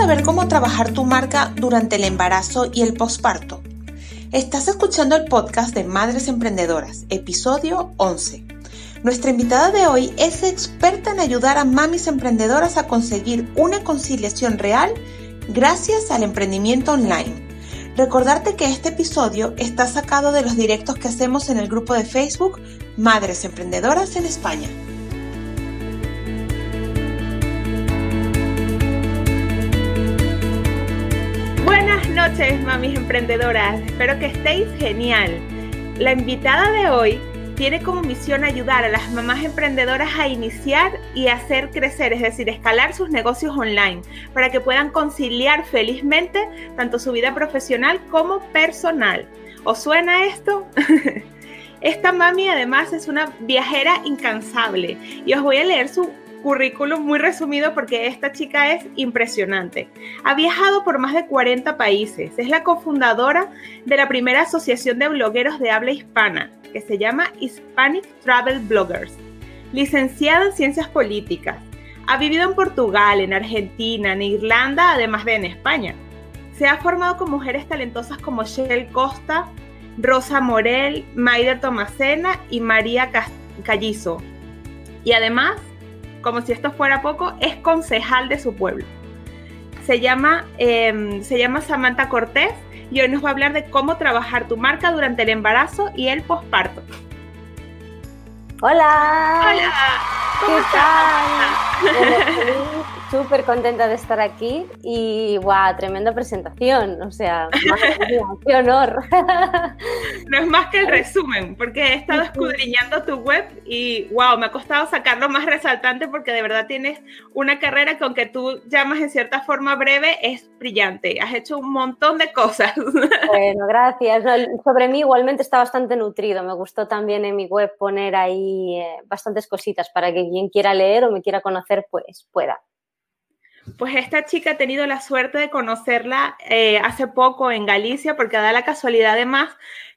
saber cómo trabajar tu marca durante el embarazo y el posparto? Estás escuchando el podcast de Madres Emprendedoras, episodio 11. Nuestra invitada de hoy es experta en ayudar a mamis emprendedoras a conseguir una conciliación real gracias al emprendimiento online. Recordarte que este episodio está sacado de los directos que hacemos en el grupo de Facebook Madres Emprendedoras en España. Noches, mamis emprendedoras. Espero que estéis genial. La invitada de hoy tiene como misión ayudar a las mamás emprendedoras a iniciar y hacer crecer, es decir, escalar sus negocios online para que puedan conciliar felizmente tanto su vida profesional como personal. ¿Os suena esto? Esta mami además es una viajera incansable y os voy a leer su currículum muy resumido porque esta chica es impresionante. Ha viajado por más de 40 países, es la cofundadora de la primera asociación de blogueros de habla hispana que se llama Hispanic Travel Bloggers. Licenciada en Ciencias Políticas. Ha vivido en Portugal, en Argentina, en Irlanda, además de en España. Se ha formado con mujeres talentosas como Shell Costa, Rosa Morel, Maider Tomacena y María Callizo. Y además, como si esto fuera poco, es concejal de su pueblo. Se llama, em, se llama Samantha Cortés y hoy nos va a hablar de cómo trabajar tu marca durante el embarazo y el posparto. Hola. Hola. ¿Cómo ¿Qué tal? súper contenta de estar aquí y guau, tremenda presentación, o sea, qué honor. No es más que el resumen, porque he estado escudriñando tu web y wow, me ha costado sacarlo más resaltante porque de verdad tienes una carrera que aunque tú llamas en cierta forma breve, es brillante. Has hecho un montón de cosas. Bueno, gracias. sobre mí igualmente está bastante nutrido. Me gustó también en mi web poner ahí eh, bastantes cositas para que quien quiera leer o me quiera conocer, pues pueda. Pues esta chica ha tenido la suerte de conocerla eh, hace poco en Galicia, porque da la casualidad además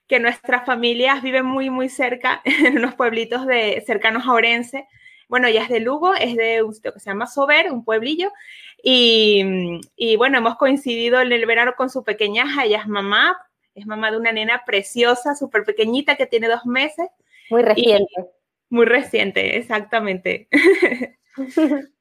que nuestras familias viven muy, muy cerca, en unos pueblitos de, cercanos a Orense. Bueno, ella es de Lugo, es de un sitio que se llama Sober, un pueblillo. Y, y bueno, hemos coincidido en el verano con su pequeña hija, ella es mamá, es mamá de una nena preciosa, súper pequeñita, que tiene dos meses. Muy reciente. muy reciente, exactamente.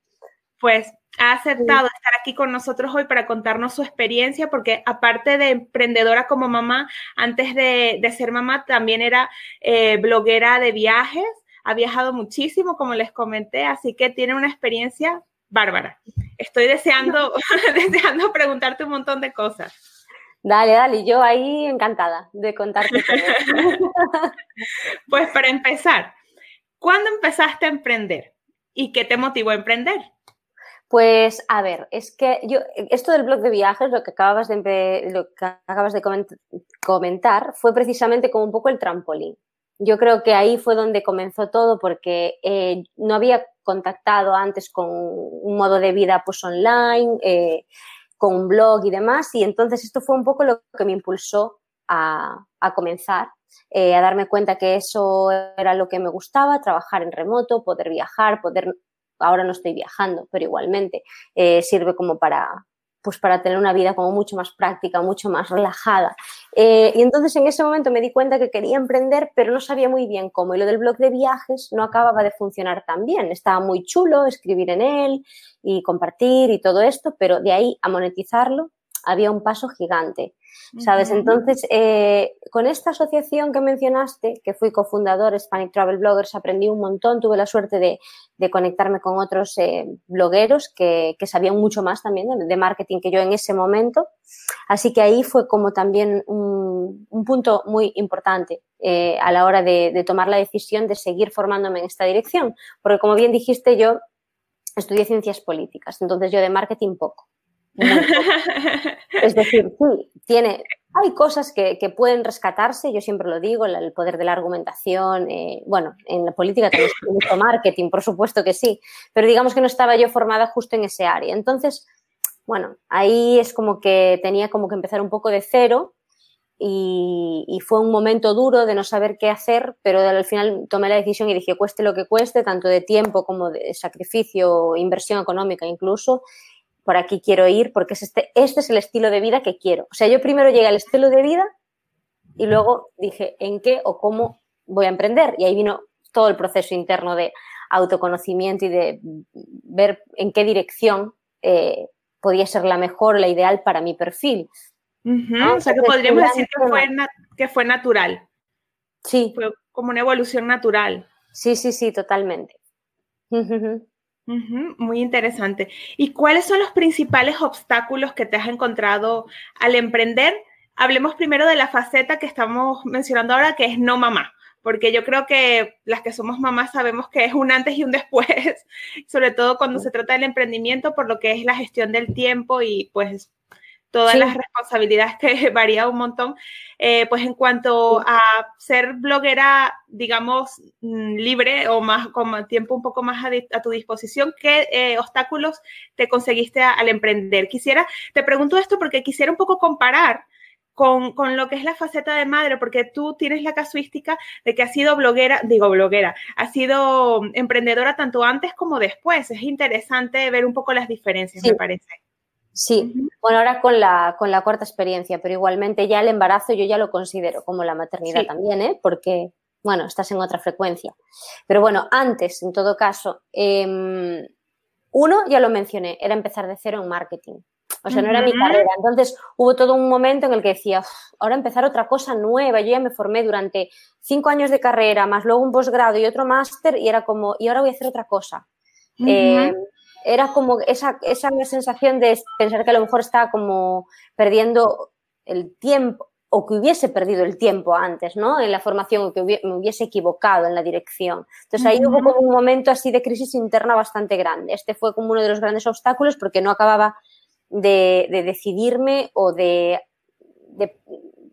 pues ha aceptado estar aquí con nosotros hoy para contarnos su experiencia, porque aparte de emprendedora como mamá, antes de, ser mamá también era eh, bloguera de viajes, ha viajado muchísimo, como les comenté, así que tiene una experiencia bárbara. Estoy deseando, deseando preguntarte un montón de cosas. Dale, dale, yo ahí encantada de contarte todo. pues para empezar, ¿cuándo empezaste a emprender y qué te motivó a emprender? Pues a ver, es que yo, esto del blog de viajes, lo que acabas de, lo que acabas de comentar, fue precisamente como un poco el trampolín. Yo creo que ahí fue donde comenzó todo porque eh, no había contactado antes con un modo de vida pues online, eh, con un blog y demás, y entonces esto fue un poco lo que me impulsó a, comenzar, eh, a darme cuenta que eso era lo que me gustaba, trabajar en remoto, poder viajar, poder ahora no estoy viajando, pero igualmente eh, sirve como para, pues para tener una vida como mucho más práctica, mucho más relajada. Eh, y entonces en ese momento me di cuenta que quería emprender, pero no sabía muy bien cómo. Y lo del blog de viajes no acababa de funcionar tan bien. Estaba muy chulo escribir en él y compartir y todo esto, pero de ahí a monetizarlo había un paso gigante. ¿Sabes? Entonces, eh, con esta asociación que mencionaste, que fui cofundador Hispanic Travel Bloggers, aprendí un montón, tuve la suerte de, conectarme con otros eh, blogueros que, sabían mucho más también de, marketing que yo en ese momento. Así que ahí fue como también un, punto muy importante eh, a la hora de, de tomar la decisión de seguir formándome en esta dirección. Porque como bien dijiste, yo estudié ciencias políticas, entonces yo de marketing poco. Es decir, sí, tiene, hay cosas que, pueden rescatarse, yo siempre lo digo, el poder de la argumentación, eh, bueno, en la política también mucho marketing, por supuesto que sí, pero digamos que no estaba yo formada justo en ese área. Entonces, bueno, ahí es como que tenía como que empezar un poco de cero y, y, fue un momento duro de no saber qué hacer, pero al final tomé la decisión y dije, cueste lo que cueste, tanto de tiempo como de sacrificio, inversión económica incluso, por aquí quiero ir porque es este, este es el estilo de vida que quiero. O sea, yo primero llegué al estilo de vida y luego dije en qué o cómo voy a emprender. Y ahí vino todo el proceso interno de autoconocimiento y de ver en qué dirección eh, podía ser la mejor, la ideal para mi perfil. O sea que podríamos decir que fue, que fue natural. Sí. Fue como una evolución natural. Sí, sí, sí, totalmente. Muy interesante. ¿Y cuáles son los principales obstáculos que te has encontrado al emprender? Hablemos primero de la faceta que estamos mencionando ahora, que es no mamá, porque yo creo que las que somos mamás sabemos que es un antes y un después, sobre todo cuando se trata del emprendimiento, por lo que es la gestión del tiempo y pues todas las responsabilidades que varía un montón, eh, pues en cuanto a ser bloguera, digamos, mm, libre o más con tiempo un poco más a, tu disposición, ¿qué eh, obstáculos te conseguiste al emprender? Quisiera, te pregunto esto porque quisiera un poco comparar con, con, lo que es la faceta de madre, porque tú tienes la casuística de que has sido bloguera, digo bloguera, has sido emprendedora tanto antes como después. Es interesante ver un poco las diferencias, me parece. Sí, bueno, ahora con la, con la cuarta experiencia, pero igualmente ya el embarazo yo ya lo considero como la maternidad también, ¿eh? porque, bueno, estás en otra frecuencia. Pero bueno, antes, en todo caso, em, uno, ya lo mencioné, era empezar de cero en marketing. O sea, no era mi carrera. Entonces hubo todo un momento en el que decía, ahora empezar otra cosa nueva. Yo ya me formé durante cinco años de carrera, más luego un posgrado y otro máster, y era como, y ahora voy a hacer otra cosa era como esa, esa sensación de pensar que a lo mejor estaba como perdiendo el tiempo o que hubiese perdido el tiempo antes, ¿no? En la formación o que me hubiese equivocado en la dirección. Entonces ahí hubo como un momento así de crisis interna bastante grande. Este fue como uno de los grandes obstáculos porque no acababa de, decidirme o de,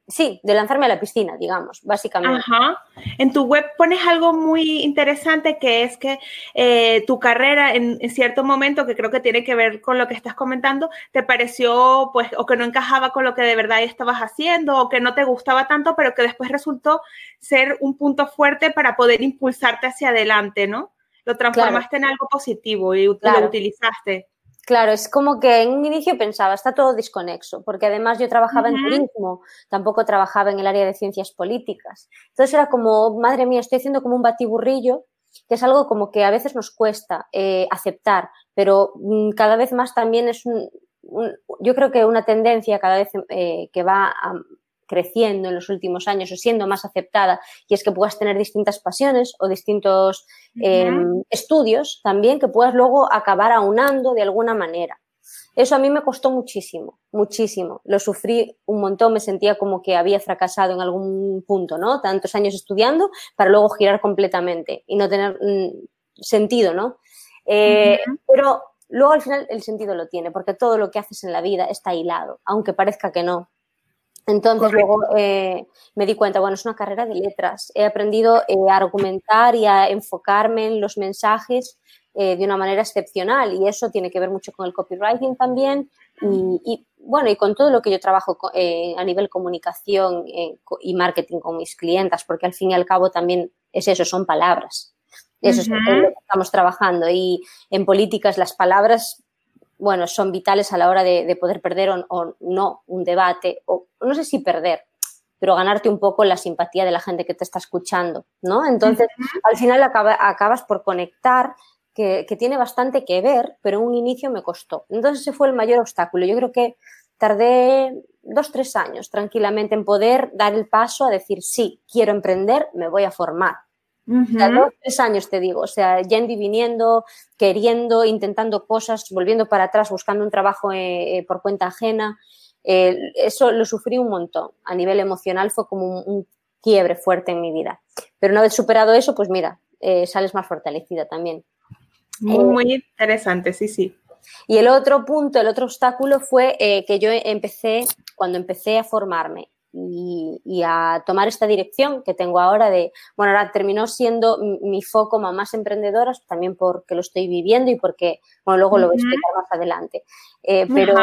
sí, de lanzarme a la piscina, digamos, básicamente. Ajá. En tu web pones algo muy interesante que es que eh, tu carrera en, cierto momento, que creo que tiene que ver con lo que estás comentando, te pareció, pues, o que no encajaba con lo que de verdad estabas haciendo, o que no te gustaba tanto, pero que después resultó ser un punto fuerte para poder impulsarte hacia adelante, ¿no? Lo transformaste en algo positivo y lo utilizaste. Claro, es como que en un inicio pensaba, está todo desconexo, porque además yo trabajaba en turismo, tampoco trabajaba en el área de ciencias políticas. Entonces era como, madre mía, estoy haciendo como un batiburrillo, que es algo como que a veces nos cuesta eh, aceptar, pero mm, cada vez más también es un, yo creo que una tendencia cada vez eh, que va a, creciendo en los últimos años o siendo más aceptada y es que puedas tener distintas pasiones o distintos em, estudios también que puedas luego acabar aunando de alguna manera. Eso a mí me costó muchísimo, muchísimo. Lo sufrí un montón, me sentía como que había fracasado en algún punto, ¿no? Tantos años estudiando para luego girar completamente y no tener mm, sentido, ¿no? Eh, pero luego al final el sentido lo tiene, porque todo lo que haces en la vida está hilado, aunque parezca que no. Entonces luego eh, me di cuenta, bueno, es una carrera de letras. He aprendido eh, a argumentar y a enfocarme en los mensajes eh, de una manera excepcional y eso tiene que ver mucho con el copywriting también y, bueno, y con todo lo que yo trabajo a nivel comunicación y marketing con mis clientas, porque al fin y al cabo también es eso, son palabras. Eso es lo que estamos trabajando y en políticas las palabras bueno, son vitales a la hora de, poder perder o, no un debate, o no sé si perder, pero ganarte un poco la simpatía de la gente que te está escuchando, ¿no? Entonces, al final acabas por conectar, que, tiene bastante que ver, pero en un inicio me costó. Entonces, ese fue el mayor obstáculo. Yo creo que tardé dos, tres años tranquilamente en poder dar el paso a decir, sí, quiero emprender, me voy a formar dos, tres años te digo, o sea, yendo y viniendo, queriendo, intentando cosas, volviendo para atrás, buscando un trabajo eh, eh, por cuenta ajena. Eh, eso lo sufrí un montón. A nivel emocional fue como un, quiebre fuerte en mi vida. Pero una vez superado eso, pues mira, sales más fortalecida también. Muy, muy interesante, sí, sí. Y el otro punto, el otro obstáculo fue que yo empecé, cuando empecé a formarme y, a tomar esta dirección que tengo ahora de, bueno, ahora terminó siendo mi foco más emprendedoras, también porque lo estoy viviendo y porque, bueno, luego lo voy a explicar más adelante. Eh, pero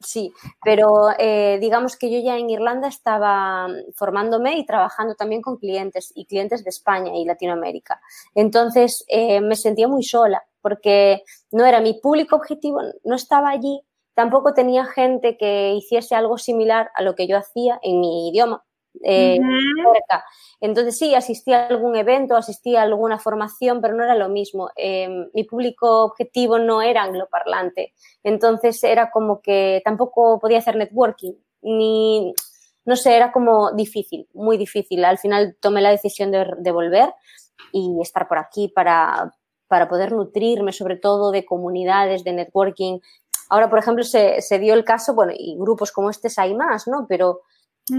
sí, pero eh, digamos que yo ya en Irlanda estaba formándome y trabajando también con clientes y clientes de España y Latinoamérica. Entonces eh, me sentía muy sola porque no era mi público objetivo, no estaba allí, tampoco tenía gente que hiciese algo similar a lo que yo hacía en mi idioma. Eh, Entonces sí, asistía a algún evento, asistía a alguna formación, pero no era lo mismo. Em, mi público objetivo no era angloparlante. Entonces era como que tampoco podía hacer networking, ni, no sé, era como difícil, muy difícil. Al final tomé la decisión de, volver y estar por aquí para, para poder nutrirme sobre todo de comunidades, de networking. Ahora, por ejemplo, se, se dio el caso, bueno, y grupos como este hay más, ¿no? Pero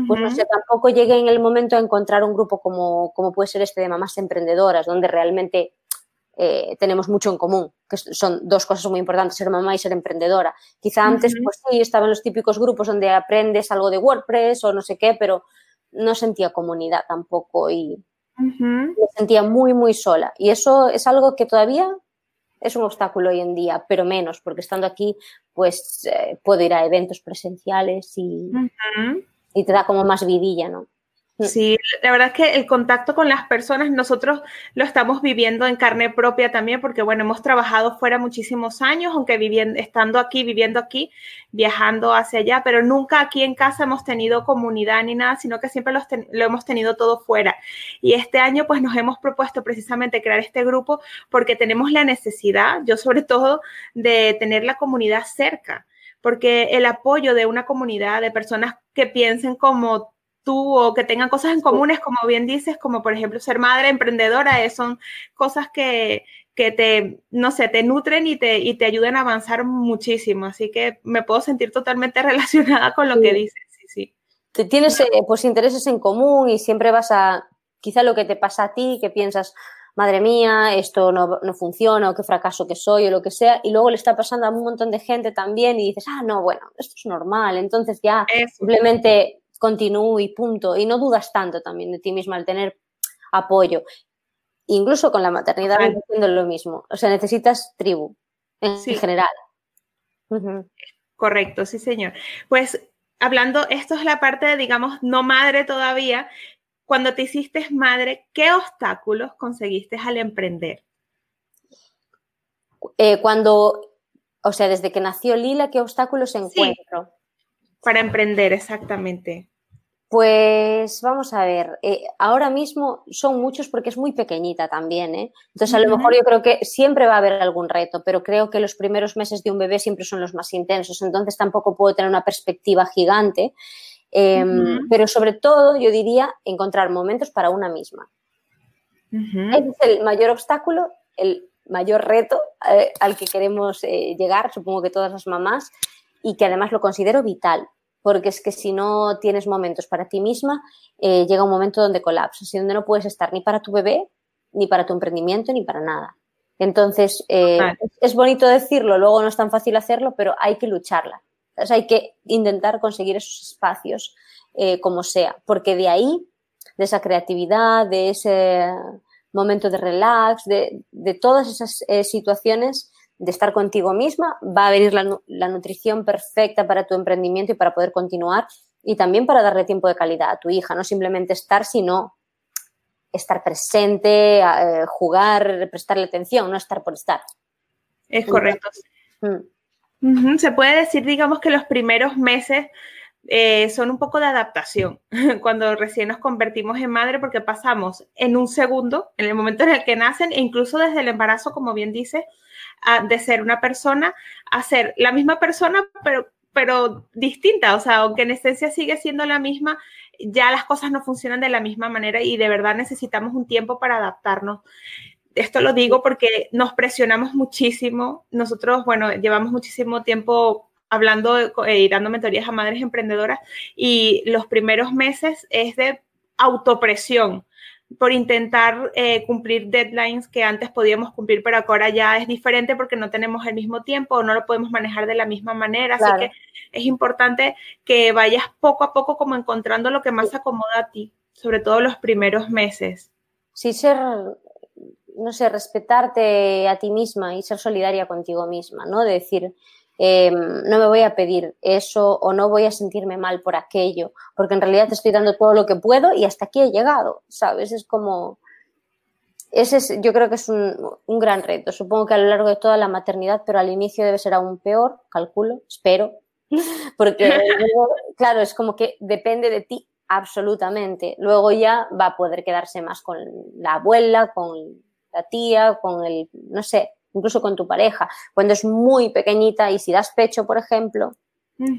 pues no sé, tampoco llegué en el momento a encontrar un grupo como, como puede ser este de mamás emprendedoras, donde realmente eh, tenemos mucho en común, que son dos cosas muy importantes, ser mamá y ser emprendedora. Quizá antes, pues sí, estaban los típicos grupos donde aprendes algo de WordPress o no sé qué, pero no sentía comunidad tampoco y me sentía muy, muy sola. Y eso es algo que todavía es un obstáculo hoy en día, pero menos, porque estando aquí, pues eh, puedo ir a eventos presenciales y, y te da como más vidilla, ¿no? Mm. Sí, la verdad es que el contacto con las personas, nosotros lo estamos viviendo en carne propia también, porque bueno, hemos trabajado fuera muchísimos años, aunque viviendo, estando aquí, viviendo aquí, viajando hacia allá, pero nunca aquí en casa hemos tenido comunidad ni nada, sino que siempre lo hemos tenido todo fuera. Y este año pues nos hemos propuesto precisamente crear este grupo porque tenemos la necesidad, yo sobre todo, de tener la comunidad cerca porque el apoyo de una comunidad de personas que piensen como tú o que tengan cosas en comunes, como bien dices, como por ejemplo ser madre emprendedora, eh, son cosas que, que te, no sé, te nutren y te, y te ayudan a avanzar muchísimo. Así que me puedo sentir totalmente relacionada con lo que dices. Sí, sí. Tienes eh, pues intereses en común y siempre vas a, quizá lo que te pasa a ti, que piensas, madre mía, esto no, funciona o qué fracaso que soy o lo que sea, y luego le está pasando a un montón de gente también y dices, ah, no, bueno, esto es normal, entonces ya simplemente continúo y punto, y no dudas tanto también de ti misma al tener apoyo. Incluso con la maternidad haciendo lo mismo, o sea, necesitas tribu en general. Correcto, sí, señor. Pues hablando, esto es la parte, digamos, no madre todavía, cuando te hiciste madre, ¿qué obstáculos conseguiste al emprender? Eh, cuando, o sea, desde que nació Lila, ¿qué obstáculos encuentro? para emprender, exactamente. Pues vamos a ver, eh, ahora mismo son muchos porque es muy pequeñita también, ¿eh? Entonces a lo mejor yo creo que siempre va a haber algún reto, pero creo que los primeros meses de un bebé siempre son los más intensos, entonces tampoco puedo tener una perspectiva gigante. Em, pero sobre todo, yo diría, encontrar momentos para una misma. Ese es el mayor obstáculo, el mayor reto eh, al que queremos eh, llegar, supongo que todas las mamás, y que además lo considero vital, porque es que si no tienes momentos para ti misma, eh, llega un momento donde colapsas y donde no puedes estar ni para tu bebé, ni para tu emprendimiento, ni para nada. Entonces, es bonito decirlo, luego no es tan fácil hacerlo, pero hay que lucharla hay que intentar conseguir esos espacios eh, como sea, porque de ahí, de esa creatividad, de ese momento de relax, de, todas esas eh, situaciones de estar contigo misma, va a venir la, nutrición perfecta para tu emprendimiento y para poder continuar y también para darle tiempo de calidad a tu hija, no simplemente estar, sino estar presente, eh, jugar, prestarle atención, no estar por estar. Es correcto. Mm. Se puede decir, digamos, que los primeros meses eh, son un poco de adaptación cuando recién nos convertimos en madre porque pasamos en un segundo, en el momento en el que nacen, e incluso desde el embarazo, como bien dice, de ser una persona a ser la misma persona, pero, pero distinta. O sea, aunque en esencia sigue siendo la misma, ya las cosas no funcionan de la misma manera y de verdad necesitamos un tiempo para adaptarnos esto lo digo porque nos presionamos muchísimo. Nosotros, bueno, llevamos muchísimo tiempo hablando eh, y dando mentorías a madres emprendedoras y los primeros meses es de autopresión por intentar eh, cumplir deadlines que antes podíamos cumplir, pero ahora ya es diferente porque no tenemos el mismo tiempo o no lo podemos manejar de la misma manera. Así que es importante que vayas poco a poco como encontrando lo que más acomoda a ti, sobre todo los primeros meses. Sí, ser no sé, respetarte a ti misma y ser solidaria contigo misma, ¿no? De decir, em, no me voy a pedir eso o no voy a sentirme mal por aquello, porque en realidad te estoy dando todo lo que puedo y hasta aquí he llegado, ¿sabes? Es como ese es, yo creo que es un, un, gran reto. Supongo que a lo largo de toda la maternidad, pero al inicio debe ser aún peor, calculo, espero, porque claro, es como que depende de ti absolutamente. Luego ya va a poder quedarse más con la abuela, con la tía, con el, no sé, incluso con tu pareja. Cuando es muy pequeñita y si das pecho, por ejemplo, es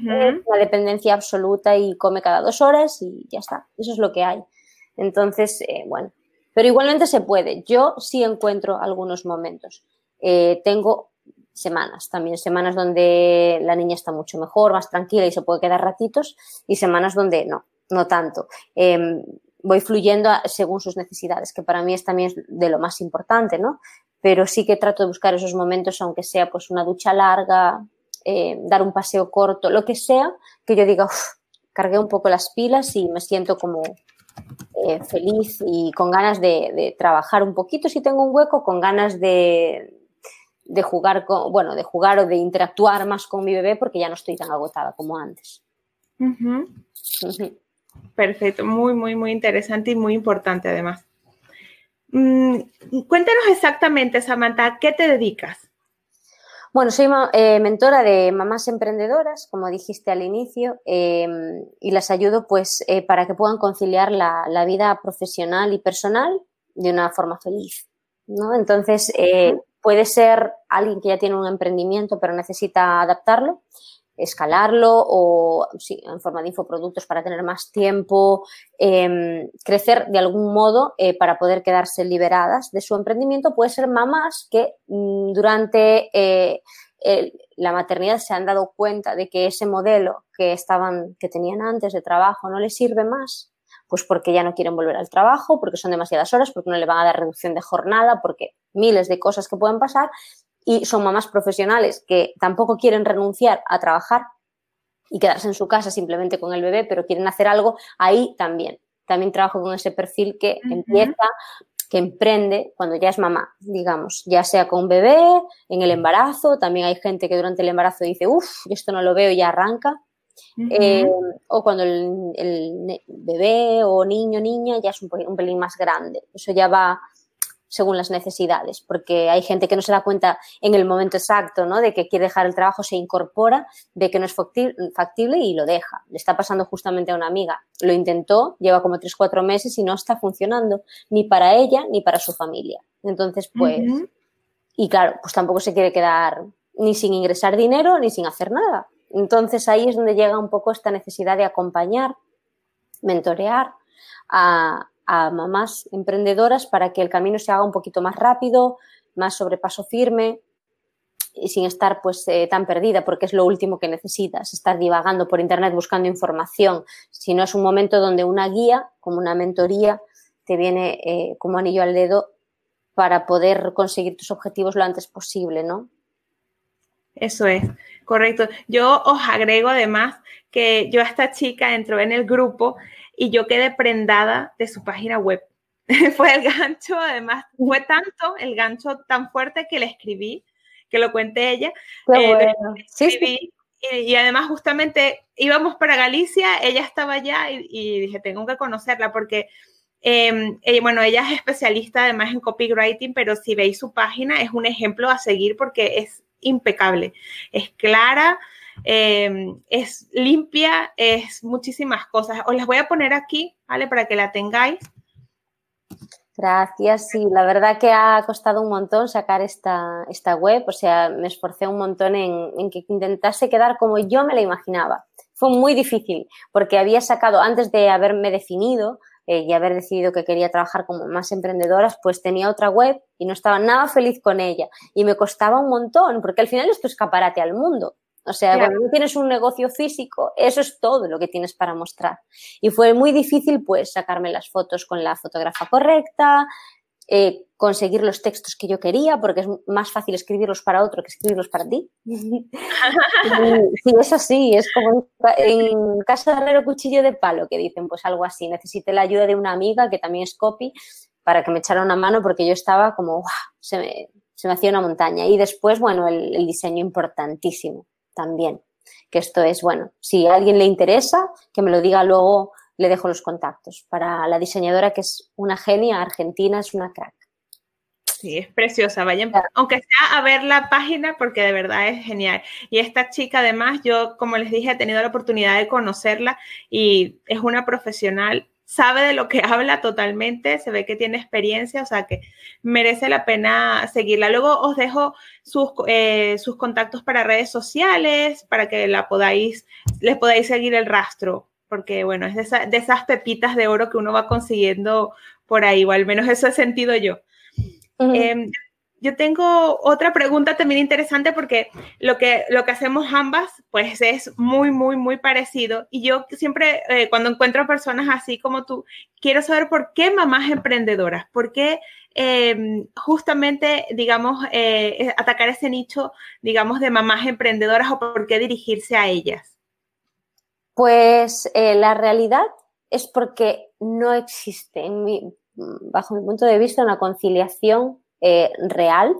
una dependencia absoluta y come cada dos horas y ya está. Eso es lo que hay. Entonces, eh, bueno, pero igualmente se puede. Yo sí encuentro algunos momentos. Eh, tengo semanas también, semanas donde la niña está mucho mejor, más tranquila y se puede quedar ratitos y semanas donde no, no tanto. Em, voy fluyendo según sus necesidades, que para mí es también de lo más importante, ¿no? Pero sí que trato de buscar esos momentos, aunque sea pues una ducha larga, eh, dar un paseo corto, lo que sea, que yo diga, uff, cargué un poco las pilas y me siento como eh, feliz y con ganas de, trabajar un poquito si tengo un hueco, con ganas de, de jugar con, bueno, de jugar o de interactuar más con mi bebé porque ya no estoy tan agotada como antes. Perfecto, muy, muy, muy interesante y muy importante además. Mm, cuéntanos exactamente, Samantha, ¿qué te dedicas? Bueno, soy eh, mentora de mamás emprendedoras, como dijiste al inicio, em, y las ayudo pues eh, para que puedan conciliar la, vida profesional y personal de una forma feliz. ¿no? Entonces, eh, puede ser alguien que ya tiene un emprendimiento pero necesita adaptarlo escalarlo o sí, en forma de infoproductos para tener más tiempo, em, crecer de algún modo eh, para poder quedarse liberadas de su emprendimiento. Puede ser mamás que mm, durante eh, la maternidad se han dado cuenta de que ese modelo que estaban, que tenían antes de trabajo no les sirve más, pues porque ya no quieren volver al trabajo, porque son demasiadas horas, porque no le van a dar reducción de jornada, porque miles de cosas que pueden pasar y son mamás profesionales que tampoco quieren renunciar a trabajar y quedarse en su casa simplemente con el bebé, pero quieren hacer algo, ahí también. También trabajo con ese perfil que empieza, que emprende cuando ya es mamá, digamos, ya sea con un bebé, en el embarazo, también hay gente que durante el embarazo dice, uff, esto no lo veo y ya arranca. Eh, o cuando el, bebé o niño niña ya es un, un pelín más grande. Eso ya va según las necesidades, porque hay gente que no se da cuenta en el momento exacto, ¿no? De que quiere dejar el trabajo, se incorpora, ve que no es factible y lo deja. Le está pasando justamente a una amiga. Lo intentó, lleva como tres, cuatro meses y no está funcionando ni para ella ni para su familia. Entonces, pues, y claro, pues tampoco se quiere quedar ni sin ingresar dinero ni sin hacer nada. Entonces ahí es donde llega un poco esta necesidad de acompañar, mentorear a, a mamás emprendedoras para que el camino se haga un poquito más rápido, más sobrepaso firme y sin estar pues eh, tan perdida porque es lo último que necesitas, estar divagando por internet buscando información, si no es un momento donde una guía, como una mentoría, te viene eh, como anillo al dedo para poder conseguir tus objetivos lo antes posible, ¿no? Eso es, correcto. Yo os agrego además que yo a esta chica entró en el grupo y yo quedé prendada de su página web. fue el gancho, además, fue tanto el gancho tan fuerte que le escribí, que lo cuente ella. Eh, sí, Y, además justamente íbamos para Galicia, ella estaba allá y, dije, tengo que conocerla porque, em, bueno, ella es especialista además en copywriting, pero si veis su página es un ejemplo a seguir porque es impecable, es clara, Em, es limpia, es muchísimas cosas. Os las voy a poner aquí, ¿vale? Para que la tengáis. Gracias, sí, la verdad que ha costado un montón sacar esta, esta web, o sea, me esforcé un montón en, que intentase quedar como yo me la imaginaba. Fue muy difícil porque había sacado, antes de haberme definido eh, y haber decidido que quería trabajar como más emprendedoras, pues tenía otra web y no estaba nada feliz con ella y me costaba un montón porque al final es escaparate al mundo. O sea, cuando tú tienes un negocio físico, eso es todo lo que tienes para mostrar. Y fue muy difícil, pues, sacarme las fotos con la fotógrafa correcta, eh, conseguir los textos que yo quería, porque es más fácil escribirlos para otro que escribirlos para ti. sí, eso sí, es como en casa de herrero cuchillo de palo, que dicen, pues algo así. Necesité la ayuda de una amiga que también es copy para que me echara una mano porque yo estaba como, se, me, se me hacía una montaña. Y después, bueno, el diseño importantísimo también. Que esto es, bueno, si a alguien le interesa, que me lo diga luego, le dejo los contactos. Para la diseñadora, que es una genia argentina, es una crack. Sí, es preciosa. Vayan, aunque sea a ver la página, porque de verdad es genial. Y esta chica, además, yo, como les dije, he tenido la oportunidad de conocerla y es una profesional, sabe de lo que habla totalmente, se ve que tiene experiencia, o sea que merece la pena seguirla. Luego os dejo sus, eh, sus contactos para redes sociales, para que la podáis, les podáis seguir el rastro, porque bueno, es de, de esas pepitas de oro que uno va consiguiendo por ahí, o al menos eso he sentido yo. Yo tengo otra pregunta también interesante porque lo que, lo que hacemos ambas, pues es muy, muy, muy parecido. Y yo siempre, eh, cuando encuentro personas así como tú, quiero saber por qué mamás emprendedoras, por qué em, justamente, digamos, eh, atacar ese nicho, digamos, de mamás emprendedoras o por qué dirigirse a ellas. Pues eh, la realidad es porque no existe en bajo mi punto de vista, una conciliación eh, real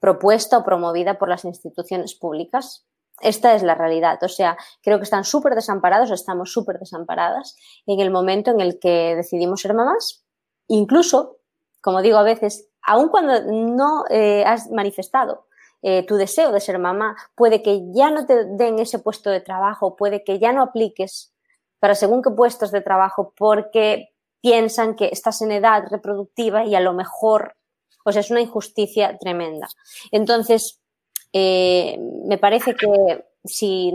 propuesta o promovida por las instituciones públicas. Esta es la realidad. O sea, creo que están súper desamparados, estamos súper desamparadas en el momento en el que decidimos ser mamás. Incluso, como digo a veces, aun cuando no eh, has manifestado eh, tu deseo de ser mamá, puede que ya no te den ese puesto de trabajo, puede que ya no apliques para según qué puestos de trabajo porque piensan que estás en edad reproductiva y a lo mejor, sea, es una injusticia tremenda. Entonces, eh, me parece que si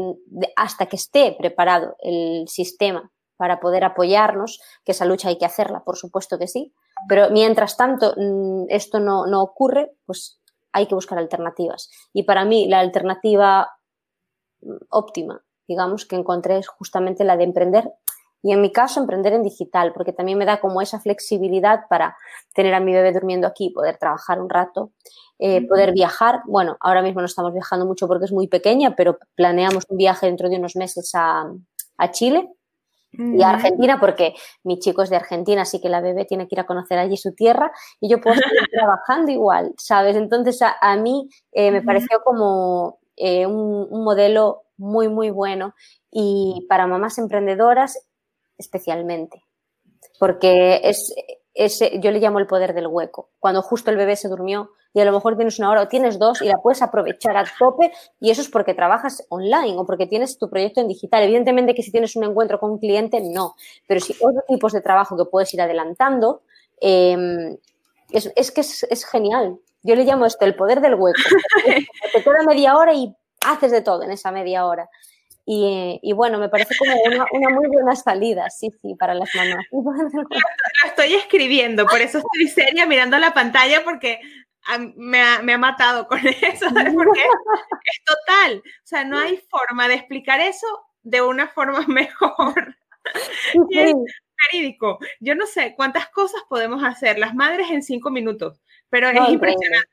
hasta que esté preparado el sistema para poder apoyarnos, que esa lucha hay que hacerla, por supuesto que sí, pero mientras tanto mm, esto no, no ocurre, pues hay que buscar alternativas. Y para mí la alternativa mm, óptima, digamos, que encontré es justamente la de emprender y en mi caso, emprender en digital, porque también me da como esa flexibilidad para tener a mi bebé durmiendo aquí, poder trabajar un rato, eh, poder viajar. Bueno, ahora mismo no estamos viajando mucho porque es muy pequeña, pero planeamos un viaje dentro de unos meses a, Chile y a Argentina, porque mi chico es de Argentina, así que la bebé tiene que ir a conocer allí su tierra y yo puedo estar trabajando igual, ¿sabes? Entonces a, mí eh, me pareció como eh, un, un modelo muy, muy bueno y para mamás emprendedoras especialmente, porque es, ese, yo le llamo el poder del hueco, cuando justo el bebé se durmió y a lo mejor tienes una hora o tienes dos y la puedes aprovechar a tope y eso es porque trabajas online o porque tienes tu proyecto en digital. Evidentemente que si tienes un encuentro con un cliente, no, pero si otros tipos de trabajo que puedes ir adelantando, em, es, es, que es, genial. Yo le llamo esto el poder del hueco. Te queda media hora y haces de todo en esa media hora. Y, bueno, me parece como una, muy buena salida, sí, sí, para las mamás. Lo, estoy escribiendo, por eso estoy seria mirando la pantalla porque me ha, me ha matado con eso, ¿sabes? Porque es total, o sea, no hay forma de explicar eso de una forma mejor. es verídico. Yo no sé cuántas cosas podemos hacer las madres en cinco minutos, pero es impresionante.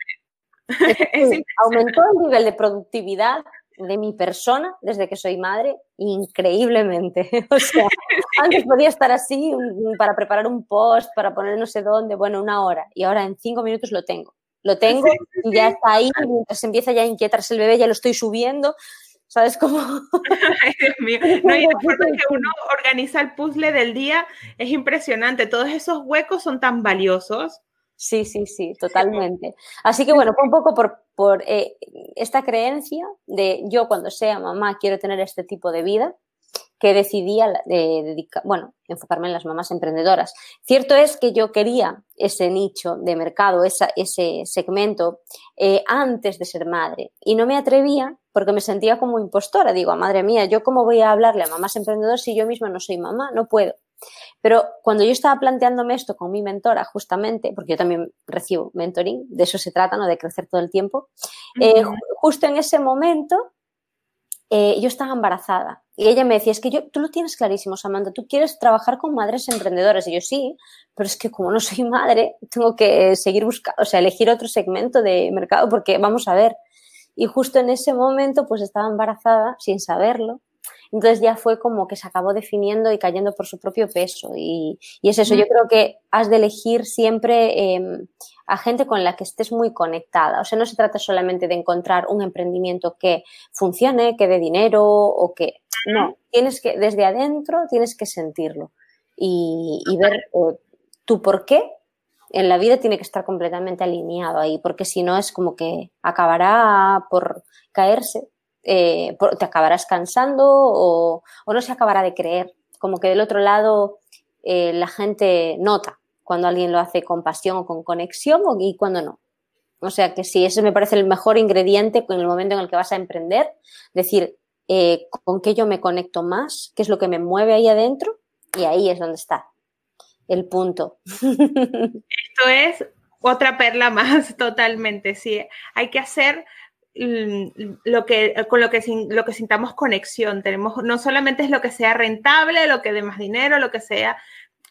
Aumentó el nivel de productividad de mi persona desde que soy madre increíblemente. O sea, antes podía estar así para preparar un post, para poner no sé dónde, bueno, una hora. Y ahora en cinco minutos lo tengo. Lo tengo y ya está ahí. Mientras empieza ya a inquietarse el bebé, ya lo estoy subiendo. ¿Sabes cómo? Ay, Dios mío. No, y en que uno organiza el puzzle del día es impresionante. Todos esos huecos son tan valiosos. Sí, sí, sí, totalmente. Así que bueno, fue un poco por, por eh, esta creencia de yo cuando sea mamá quiero tener este tipo de vida que decidí de dedicar, bueno, enfocarme en las mamás emprendedoras. Cierto es que yo quería ese nicho de mercado, esa, ese segmento, eh, antes de ser madre y no me atrevía porque me sentía como impostora. Digo, madre mía, ¿yo cómo voy a hablarle a mamás emprendedoras si yo misma no soy mamá? No puedo. Pero cuando yo estaba planteándome esto con mi mentora, justamente, porque yo también recibo mentoring, de eso se trata, ¿no? De crecer todo el tiempo, eh, justo en ese momento eh, yo estaba embarazada y ella me decía, es que yo, tú lo tienes clarísimo, Samantha, tú quieres trabajar con madres emprendedoras. Y yo sí, pero es que como no soy madre, tengo que seguir buscando, o sea, elegir otro segmento de mercado porque vamos a ver. Y justo en ese momento, pues estaba embarazada sin saberlo entonces ya fue como que se acabó definiendo y cayendo por su propio peso. Y, es eso, yo creo que has de elegir siempre em, a gente con la que estés muy conectada. O sea, no se trata solamente de encontrar un emprendimiento que funcione, que dé dinero o que... No, tienes que, desde adentro tienes que sentirlo y, ver eh, tu por qué en la vida tiene que estar completamente alineado ahí, porque si no es como que acabará por caerse, eh, te acabarás cansando o, no se acabará de creer. Como que del otro lado eh, la gente nota cuando alguien lo hace con pasión o con conexión y cuando no. O sea que sí, ese me parece el mejor ingrediente en el momento en el que vas a emprender, decir eh, con qué yo me conecto más, qué es lo que me mueve ahí adentro y ahí es donde está el punto. Esto es otra perla más totalmente, sí. Hay que hacer lo que con lo que lo que sintamos conexión tenemos no solamente es lo que sea rentable lo que dé más dinero lo que sea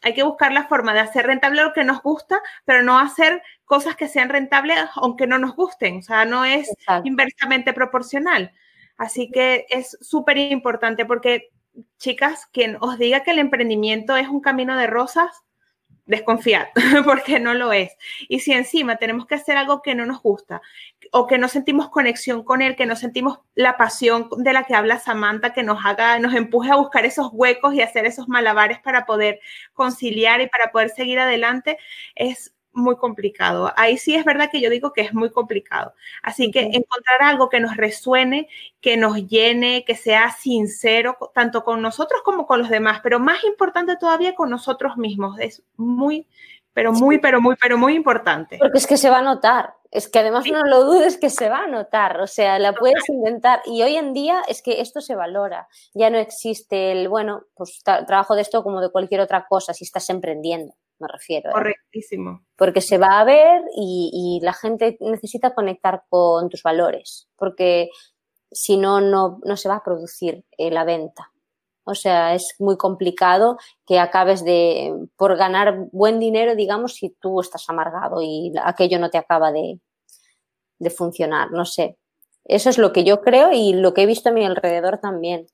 hay que buscar la forma de hacer rentable lo que nos gusta, pero no hacer cosas que sean rentables aunque no nos gusten. O sea, no es inversamente proporcional. Así que es súper importante porque, chicas, quien os diga que el emprendimiento es un camino de rosas, desconfiar, porque no lo es. Y si encima tenemos que hacer algo que no nos gusta o que no sentimos conexión con él, que no sentimos la pasión de la que habla Samantha, que nos haga, nos empuje a buscar esos huecos y hacer esos malabares para poder conciliar y para poder seguir adelante, es muy complicado. Ahí sí es verdad que yo digo que es muy complicado. Así que encontrar algo que nos resuene, que nos llene, que sea sincero, tanto con nosotros como con los demás, pero más importante todavía con nosotros mismos. Es muy, pero muy, pero muy, pero muy importante. Porque es que se va a notar. Es que además no lo dudes que se va a notar, o sea, la puedes intentar. Y hoy en día es que esto se valora. Ya no existe el, bueno, pues trabajo de esto como de cualquier otra cosa si estás emprendiendo me refiero. ¿eh? Correctísimo. Porque se va a ver y, la gente necesita conectar con tus valores, porque si no, no, se va a producir eh, la venta. O sea, es muy complicado que acabes de, por ganar buen dinero, digamos, si tú estás amargado y aquello no te acaba de, funcionar, no sé. Eso es lo que yo creo y lo que he visto a mi alrededor también.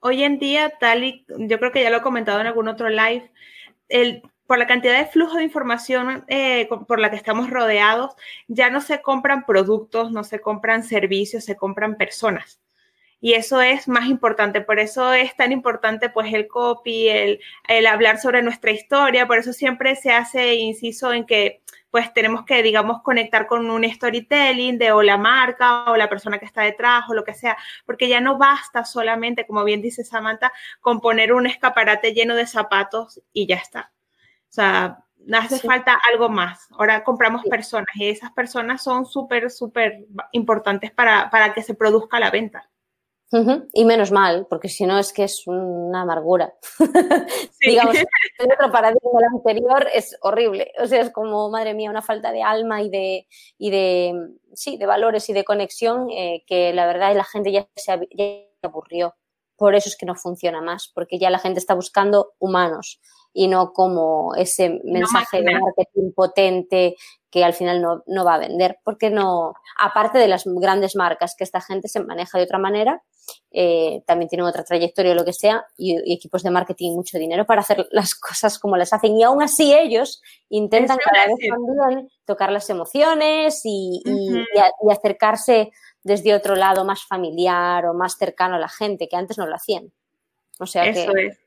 Hoy en día, tal y yo creo que ya lo he comentado en algún otro live, por la cantidad de flujo de información eh, por la que estamos rodeados, ya no se compran productos, no se compran servicios, se compran personas. Y eso es más importante, por eso es tan importante pues el copy, el, el hablar sobre nuestra historia, por eso siempre se hace inciso en que pues tenemos que, digamos, conectar con un storytelling de o la marca o la persona que está detrás o lo que sea, porque ya no basta solamente, como bien dice Samantha, con poner un escaparate lleno de zapatos y ya está. O sea, hace falta algo más. Ahora compramos personas y esas personas son súper, súper importantes para, para que se produzca la venta. Y menos mal, porque si no es que es una amargura. Digamos, el otro paradigma anterior es horrible. O sea, es como, madre mía, una falta de alma y de, y de sí, de valores y de conexión eh, que la verdad la gente ya se aburrió. Por eso es que no funciona más, porque ya la gente está buscando humanos y no como ese mensaje de marketing potente que al final no, no, va a vender, porque no, aparte de las grandes marcas, que esta gente se maneja de otra manera eh, también tienen otra trayectoria o lo que sea, y, equipos de marketing y mucho dinero para hacer las cosas como las hacen. Y aún así ellos intentan cada vez también tocar las emociones y, acercarse desde otro lado más familiar o más cercano a la gente, que antes no lo hacían. O sea Eso Es.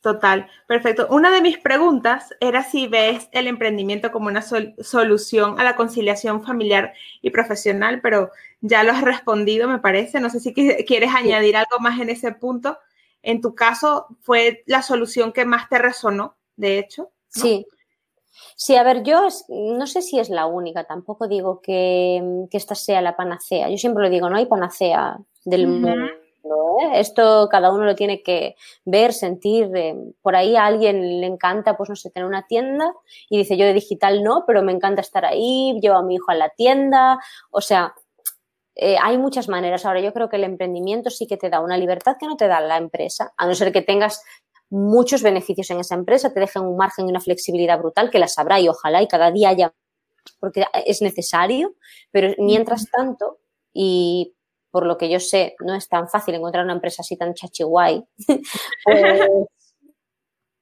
Total, perfecto. Una de mis preguntas era si ves el emprendimiento como una solución a la conciliación familiar y profesional, pero ya lo has respondido, me parece. No sé si quieres añadir algo más en ese punto. En tu caso, ¿fue la solución que más te resonó, de hecho? Sí. Sí, a ver, yo no sé si es la única, tampoco digo que, esta sea la panacea. Yo siempre lo digo, no hay panacea del mundo ¿eh? Esto cada uno lo tiene que ver, sentir. Eh, por ahí a alguien le encanta, pues no sé, tener una tienda y dice yo de digital no, pero me encanta estar ahí, llevo a mi hijo a la tienda. O sea, eh, hay muchas maneras. Ahora, yo creo que el emprendimiento sí que te da una libertad que no te da la empresa, a no ser que tengas muchos beneficios en esa empresa, te dejen un margen y una flexibilidad brutal que las habrá y ojalá y cada día haya porque es necesario, pero mientras tanto, y por lo que yo sé, no es tan fácil encontrar una empresa así tan chachiguay, pues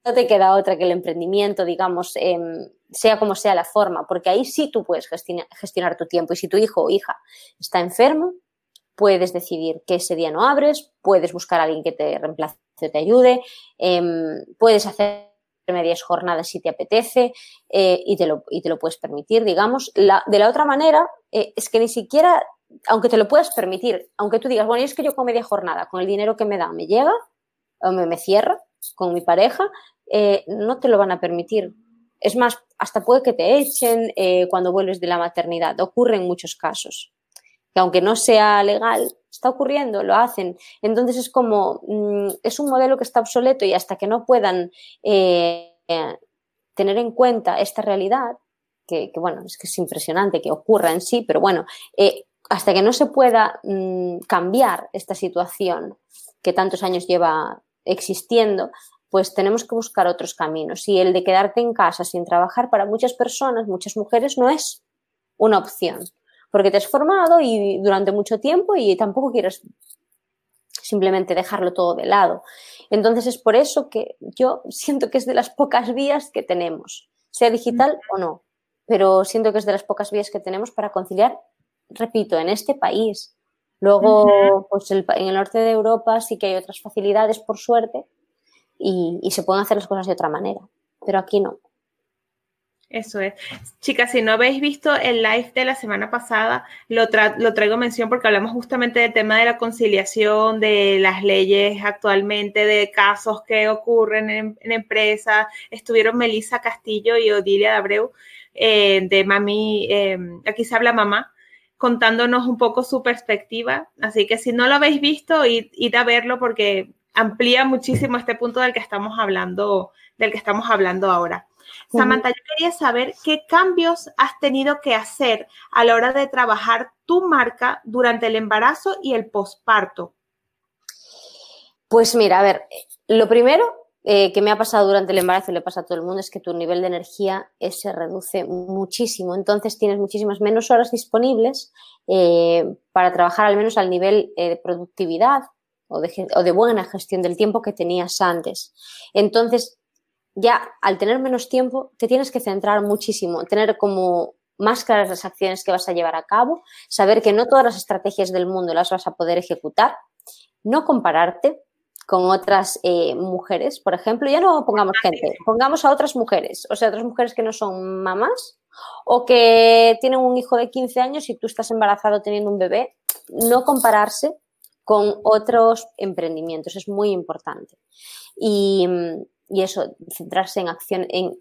no te queda otra que el emprendimiento, digamos, em, sea como sea la forma, porque ahí sí tú puedes gestionar, tu tiempo. Y si tu hijo o hija está enfermo, puedes decidir que ese día no abres, puedes buscar a alguien que te reemplace o te ayude, em, puedes hacer medias jornadas si te apetece eh, y, te lo, y, te lo, puedes permitir, digamos. de la otra manera, eh, es que ni siquiera, aunque te lo puedas permitir, aunque tú digas, bueno, es que yo con media jornada, con el dinero que me da, me llega o me, cierra con mi pareja, eh, no te lo van a permitir. Es más, hasta puede que te echen cuando vuelves de la maternidad. Ocurre en muchos casos. Que aunque no sea legal, está ocurriendo, lo hacen. Entonces es como, mm, es un modelo que está obsoleto y hasta que no puedan eh, tener en cuenta esta realidad, que, bueno, es que es impresionante que ocurra en sí, pero bueno, eh, hasta que no se pueda mm, cambiar esta situación que tantos años lleva existiendo, pues tenemos que buscar otros caminos. Y el de quedarte en casa sin trabajar para muchas personas, muchas mujeres, no es una opción porque te has formado y durante mucho tiempo y tampoco quieres simplemente dejarlo todo de lado. Entonces es por eso que yo siento que es de las pocas vías que tenemos, sea digital o no, pero siento que es de las pocas vías que tenemos para conciliar, repito, en este país. Luego, pues en el norte de Europa sí que hay otras facilidades, por suerte, y se pueden hacer las cosas de otra manera, pero aquí no. Eso es. Chicas, si no habéis visto el live de la semana pasada, lo, lo traigo mención porque hablamos justamente del tema de la conciliación, de las leyes actualmente, de casos que ocurren en, empresas. Estuvieron Melissa Castillo y Odilia Abreu eh, de Mami, em, aquí se habla mamá, contándonos un poco su perspectiva. Así que si no lo habéis visto, id, id a verlo porque amplía muchísimo este punto del que estamos hablando, del que estamos hablando ahora. Samantha, yo quería saber qué cambios has tenido que hacer a la hora de trabajar tu marca durante el embarazo y el posparto. Pues mira, a ver, lo primero eh, que me ha pasado durante el embarazo y le pasa a todo el mundo es que tu nivel de energía eh, se reduce muchísimo. Entonces tienes muchísimas menos horas disponibles eh, para trabajar al menos al nivel de productividad o de, o de, buena gestión del tiempo que tenías antes. Entonces, ya al tener menos tiempo te tienes que centrar muchísimo, tener como más claras las acciones que vas a llevar a cabo, saber que no todas las estrategias del mundo las vas a poder ejecutar, no compararte con otras eh, mujeres, por ejemplo, ya no pongamos gente, pongamos a otras mujeres, o sea, otras mujeres que no son mamás o que tienen un hijo de 15 años y tú estás embarazado teniendo un bebé, no compararse con otros emprendimientos, es muy importante. Y, y eso, centrarse en acción, en,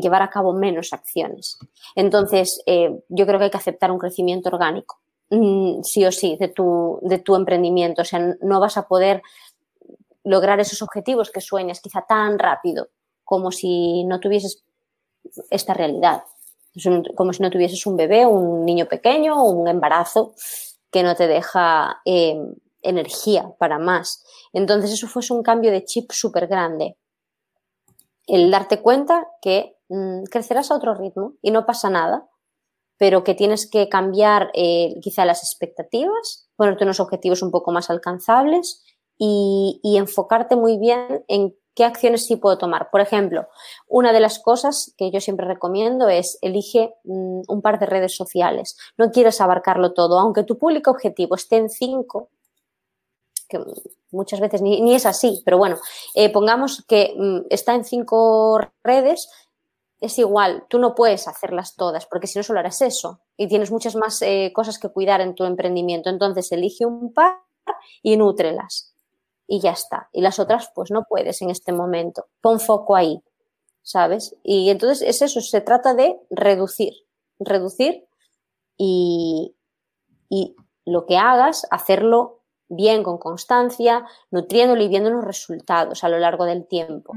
llevar a cabo menos acciones. Entonces, eh, yo creo que hay que aceptar un crecimiento orgánico, mm, sí o sí, de tu, de tu emprendimiento. O sea, no vas a poder lograr esos objetivos que sueñas quizá tan rápido como si no tuvieses esta realidad. Como si no tuvieses un bebé, un niño pequeño o un embarazo que no te deja eh, energía para más. Entonces eso fue un cambio de chip súper grande el darte cuenta que mm, crecerás a otro ritmo y no pasa nada, pero que tienes que cambiar eh, quizá las expectativas, ponerte unos objetivos un poco más alcanzables y, enfocarte muy bien en qué acciones sí puedo tomar. Por ejemplo, una de las cosas que yo siempre recomiendo es elige mm, un par de redes sociales. No quieres abarcarlo todo, aunque tu público objetivo esté en cinco, que muchas veces ni, es así, pero bueno, eh, pongamos que mm, está en cinco redes, es igual, tú no puedes hacerlas todas, porque si no solo harás eso y tienes muchas más eh, cosas que cuidar en tu emprendimiento. Entonces, elige un par y nútrelas. Y ya está. Y las otras, pues no puedes en este momento. Pon foco ahí, ¿sabes? Y entonces es eso, se trata de reducir, reducir y, y lo que hagas, hacerlo bien, con constancia, nutriéndolo y viendo los resultados a lo largo del tiempo.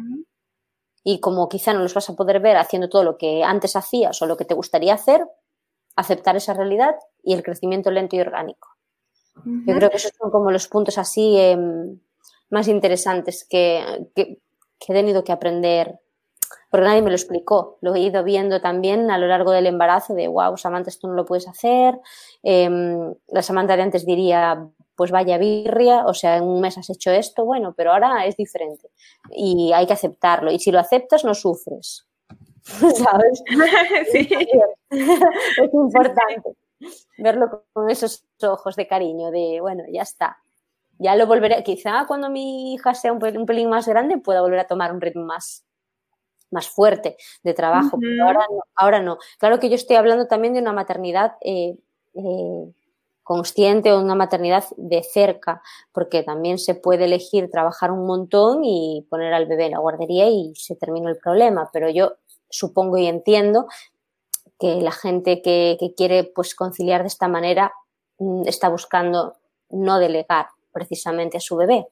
Y como quizá no los vas a poder ver haciendo todo lo que antes hacías o lo que te gustaría hacer, aceptar esa realidad y el crecimiento lento y orgánico. Yo creo que esos son como los puntos así em, más interesantes que, que, he tenido que aprender, porque nadie me lo explicó. Lo he ido viendo también a lo largo del embarazo de, wow, Samantha, esto no lo puedes hacer. Em, la Samantha de antes diría, pues vaya birria, o sea, en un mes has hecho esto, bueno, pero ahora es diferente y hay que aceptarlo. Y si lo aceptas, no sufres. ¿Sabes? Sí. Es importante verlo con esos ojos de cariño, de, bueno, ya está. Ya lo volveré, quizá cuando mi hija sea un pelín, más grande pueda volver a tomar un ritmo más, más fuerte de trabajo, pero ahora no, ahora no. Claro que yo estoy hablando también de una maternidad eh, eh, consciente o una maternidad de cerca, porque también se puede elegir trabajar un montón y poner al bebé en la guardería y se terminó el problema, pero yo supongo y entiendo que la gente que, quiere pues conciliar de esta manera mm, está buscando no delegar precisamente a su bebé.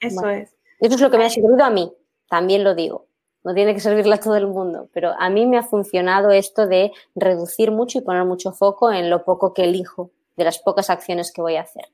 Eso es. Eso es lo que me ha servido a mí, también lo digo. No tiene que servirle a todo el mundo, pero a mí me ha funcionado esto de reducir mucho y poner mucho foco en lo poco que elijo, de las pocas acciones que voy a hacer.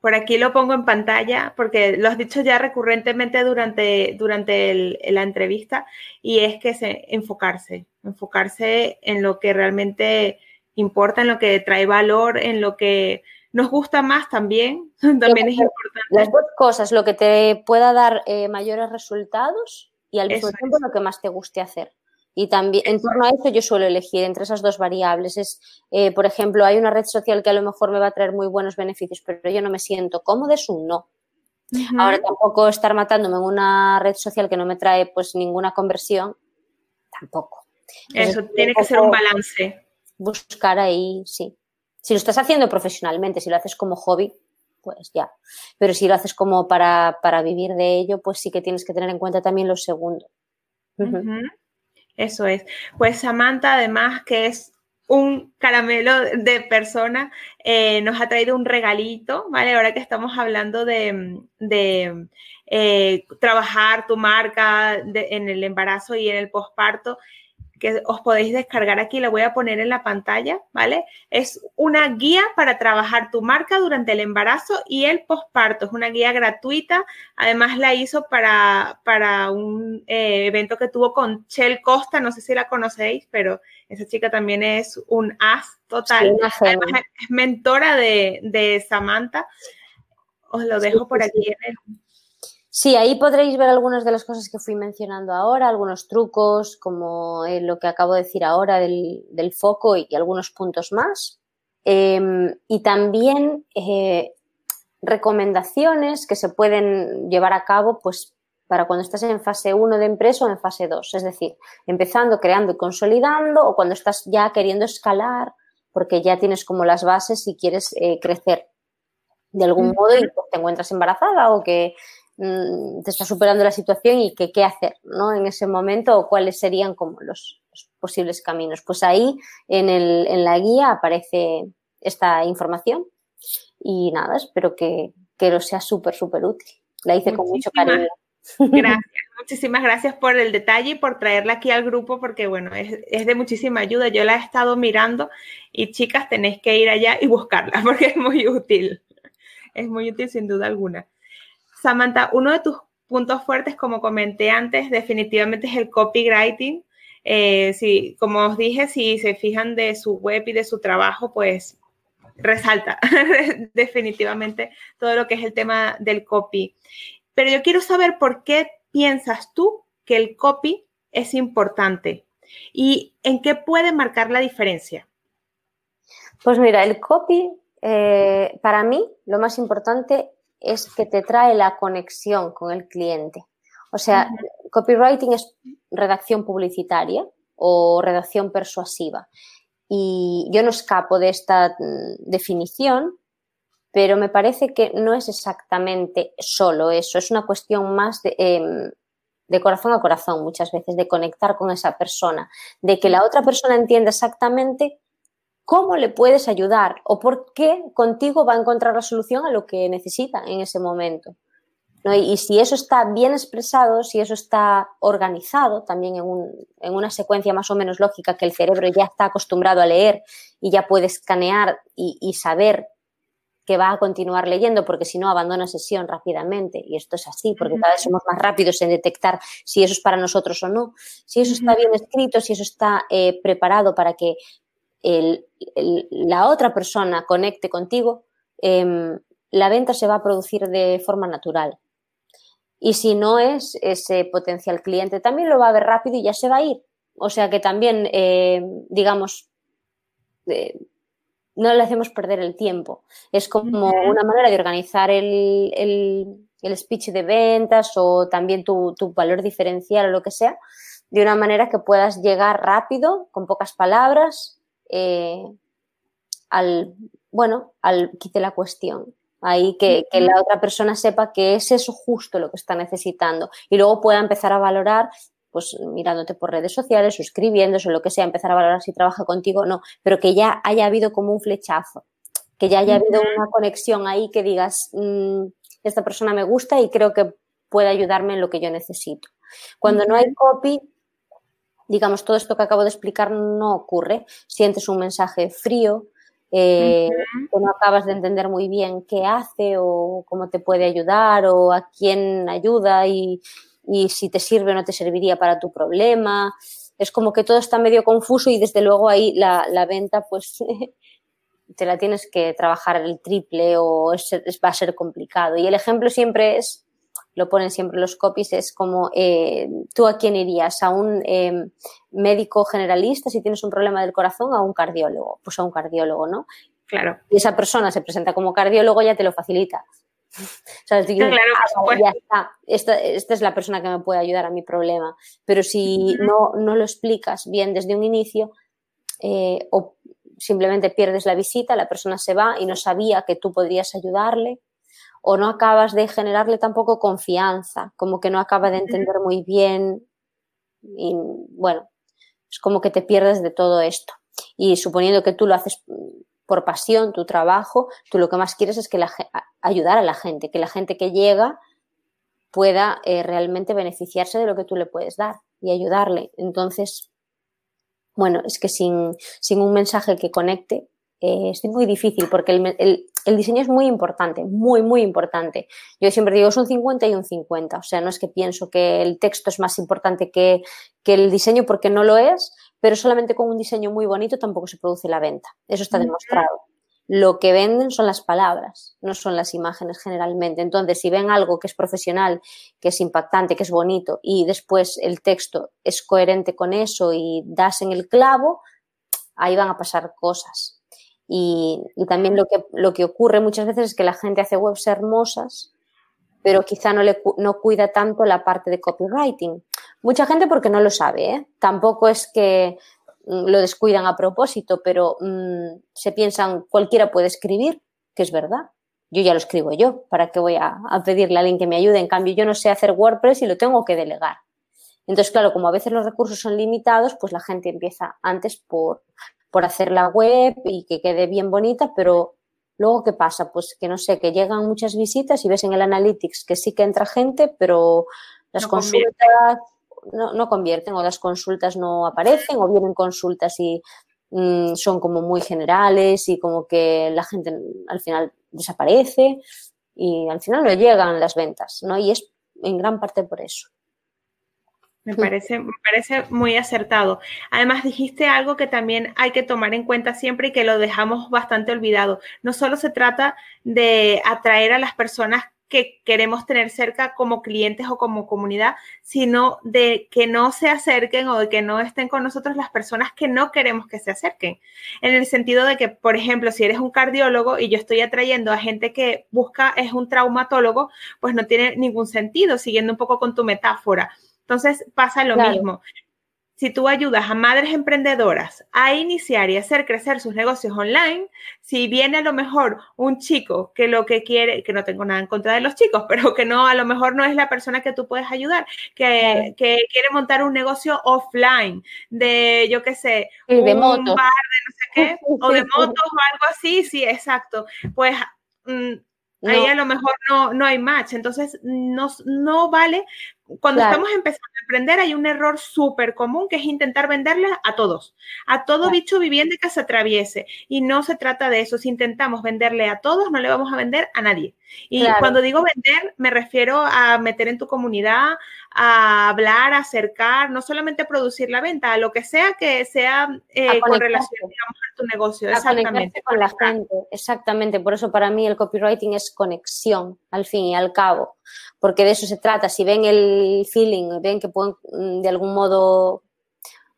Por aquí lo pongo en pantalla porque lo has dicho ya recurrentemente durante, durante la entrevista y es que se, enfocarse, enfocarse en lo que realmente importa, en lo que trae valor, en lo que nos gusta más también, también es importante. Las dos cosas, lo que te pueda dar eh, mayores resultados y al mismo tiempo lo que más te guste hacer. Y también en torno a eso yo suelo elegir entre esas dos variables. Es, eh, por ejemplo, hay una red social que a lo mejor me va a traer muy buenos beneficios, pero yo no me siento cómodo, es un no. Ahora tampoco estar matándome en una red social que no me trae pues ninguna conversión, tampoco. eso tiene que ser un balance. Buscar ahí, sí. Si lo estás haciendo profesionalmente, si lo haces como hobby, pues ya. Pero si lo haces como para, para vivir de ello, pues sí que tienes que tener en cuenta también lo segundo. Eso es. Pues Samantha, además, que es un caramelo de persona, eh, nos ha traído un regalito, ¿vale? Ahora que estamos hablando de, eh, trabajar tu marca en el embarazo y en el posparto, que os podéis descargar aquí, la voy a poner en la pantalla, ¿vale? Es una guía para trabajar tu marca durante el embarazo y el posparto. Es una guía gratuita. Además la hizo para, para un eh, evento que tuvo con Chel Costa, no sé si la conocéis, pero esa chica también es un as total. Además es mentora de, de Samantha. Os lo dejo por aquí en el Sí, ahí podréis ver algunas de las cosas que fui mencionando ahora, algunos trucos, como eh, lo que acabo de decir ahora del, foco y, algunos puntos más. Em, y también eh, recomendaciones que se pueden llevar a cabo pues, para cuando estás en fase 1 de empresa o en fase 2. Es decir, empezando, creando y consolidando o cuando estás ya queriendo escalar porque ya tienes como las bases y quieres eh, crecer de algún modo y pues, te encuentras embarazada o que Mm, te está superando la situación y que, qué hacer ¿no? en ese momento o cuáles serían como los, posibles caminos. Pues ahí en, el, en, la guía aparece esta información y nada, espero que, que lo sea súper, súper útil. La hice con mucho cariño. Gracias, muchísimas gracias por el detalle y por traerla aquí al grupo porque bueno, es, es, de muchísima ayuda. Yo la he estado mirando y chicas tenéis que ir allá y buscarla porque es muy útil. Es muy útil sin duda alguna. Samantha, uno de tus puntos fuertes, como comenté antes, definitivamente es el copywriting. Eh, como os dije, si se fijan de su web y de su trabajo, pues resalta definitivamente todo lo que es el tema del copy. Pero yo quiero saber por qué piensas tú que el copy es importante y en qué puede marcar la diferencia. Pues mira, el copy, eh, para mí, lo más importante es que te trae la conexión con el cliente. O sea, copywriting es redacción publicitaria o redacción persuasiva. Y yo no escapo de esta mm, definición, pero me parece que no es exactamente solo eso, es una cuestión más em, de corazón a corazón muchas veces, de conectar con esa persona, de que la otra persona entienda exactamente cómo le puedes ayudar o por qué contigo va a encontrar la solución a lo que necesita en ese momento. Y, si eso está bien expresado, si eso está organizado también en, una secuencia más o menos lógica que el cerebro ya está acostumbrado a leer y ya puede escanear y, saber que va a continuar leyendo, porque si no abandona sesión rápidamente. Y esto es así, porque cada vez somos más rápidos en detectar si eso es para nosotros o no. Si eso está bien escrito, si eso está eh, preparado para que la otra persona conecte contigo, em, la venta se va a producir de forma natural. Y si no es ese potencial cliente, también lo va a ver rápido y ya se va a ir. O sea que también, em, digamos, eh, no le hacemos perder el tiempo. Es como una manera de organizar el, el speech de ventas o también tu, valor diferencial o lo que sea, de una manera que puedas llegar rápido, con pocas palabras, eh, al, bueno, al quite la cuestión. Ahí que, que, la otra persona sepa que es eso justo lo que está necesitando. Y luego pueda empezar a valorar pues mirándote por redes sociales o escribiéndose o lo que sea, empezar a valorar si trabaja contigo o no, pero que ya haya habido como un flechazo, que ya haya habido una conexión ahí que digas, mm, esta persona me gusta y creo que puede ayudarme en lo que yo necesito. Cuando no hay copy, digamos, todo esto que acabo de explicar no ocurre. Sientes un mensaje frío, eh, que no acabas de entender muy bien qué hace o cómo te puede ayudar o a quién ayuda y, y si te sirve o no te serviría para tu problema. Es como que todo está medio confuso y desde luego ahí la, la venta pues te la tienes que trabajar el triple o es, va a ser complicado. Y el ejemplo siempre es, lo ponen siempre los copies, es como eh, tú a quién irías, a un em, médico generalista si tienes un problema del corazón, a un cardiólogo, pues a un cardiólogo, ¿no? Claro. Y esa persona se presenta como cardiólogo, ya te lo facilita. claro, ah, ya está. Esta, esta, es la persona que me puede ayudar a mi problema. Pero si no, no lo explicas bien desde un inicio, eh, o simplemente pierdes la visita, la persona se va y no sabía que tú podrías ayudarle, o no acabas de generarle tampoco confianza, como que no acaba de entender muy bien. Y bueno, es como que te pierdes de todo esto. Y suponiendo que tú lo haces por pasión, tu trabajo, tú lo que más quieres es que la, ayudar a la gente, que la gente que llega pueda eh, realmente beneficiarse de lo que tú le puedes dar y ayudarle. Entonces, bueno, es que sin, sin un mensaje que conecte eh, es muy difícil porque el, el, diseño es muy importante, muy, muy importante. Yo siempre digo, es un 50 y un 50. O sea, no es que pienso que el texto es más importante que, que el diseño porque no lo es, pero solamente con un diseño muy bonito tampoco se produce la venta. Eso está demostrado. Lo que venden son las palabras, no son las imágenes generalmente. Entonces, si ven algo que es profesional, que es impactante, que es bonito y después el texto es coherente con eso y das en el clavo, ahí van a pasar cosas. Y, también lo que, lo que ocurre muchas veces es que la gente hace webs hermosas, pero quizá no, le, no cuida tanto la parte de copywriting. Mucha gente porque no lo sabe, ¿eh? Tampoco es que mm, lo descuidan a propósito, pero mm, se piensan cualquiera puede escribir, que es verdad. Yo ya lo escribo yo, ¿para qué voy a, pedirle a alguien que me ayude? En cambio, yo no sé hacer WordPress y lo tengo que delegar. Entonces, claro, como a veces los recursos son limitados, pues la gente empieza antes por, por hacer la web y que quede bien bonita, pero luego, ¿qué pasa? Pues que no sé, que llegan muchas visitas y ves en el Analytics que sí que entra gente, pero las consultas no, no, convierten o las consultas no aparecen o vienen consultas y mm, son como muy generales y como que la gente al final desaparece y al final no llegan las ventas, ¿no? Y es en gran parte por eso. Me parece, me parece muy acertado. Además, dijiste algo que también hay que tomar en cuenta siempre y que lo dejamos bastante olvidado. No solo se trata de atraer a las personas que queremos tener cerca como clientes o como comunidad, sino de que no se acerquen o de que no estén con nosotros las personas que no queremos que se acerquen. En el sentido de que, por ejemplo, si eres un cardiólogo y yo estoy atrayendo a gente que busca, es un traumatólogo, pues no tiene ningún sentido, siguiendo un poco con tu metáfora. Entonces pasa lo mismo. Si tú ayudas a madres emprendedoras a iniciar y hacer crecer sus negocios online, si viene a lo mejor un chico que lo que quiere, que no tengo nada en contra de los chicos, pero que no, a lo mejor no es la persona que tú puedes ayudar, que, quiere montar un negocio offline de, yo qué sé, un bar de no sé qué, o de motos o algo así, sí, exacto. Pues mm, ahí a lo mejor no, no hay match. Entonces, no, no vale cuando estamos empezando a emprender hay un error súper común que es intentar venderle a todos, a todo bicho viviente que se atraviese. Y no se trata de eso. Si intentamos venderle a todos, no le vamos a vender a nadie. Y cuando digo vender, me refiero a meter en tu comunidad, a hablar, a acercar, no solamente a producir la venta, a lo que sea que sea eh, con relación, digamos, a tu negocio. exactamente. con la gente, exactamente. Por eso para mí el copywriting es conexión, al fin y al cabo porque de eso se trata. Si ven el feeling, ven que pueden mm, de algún modo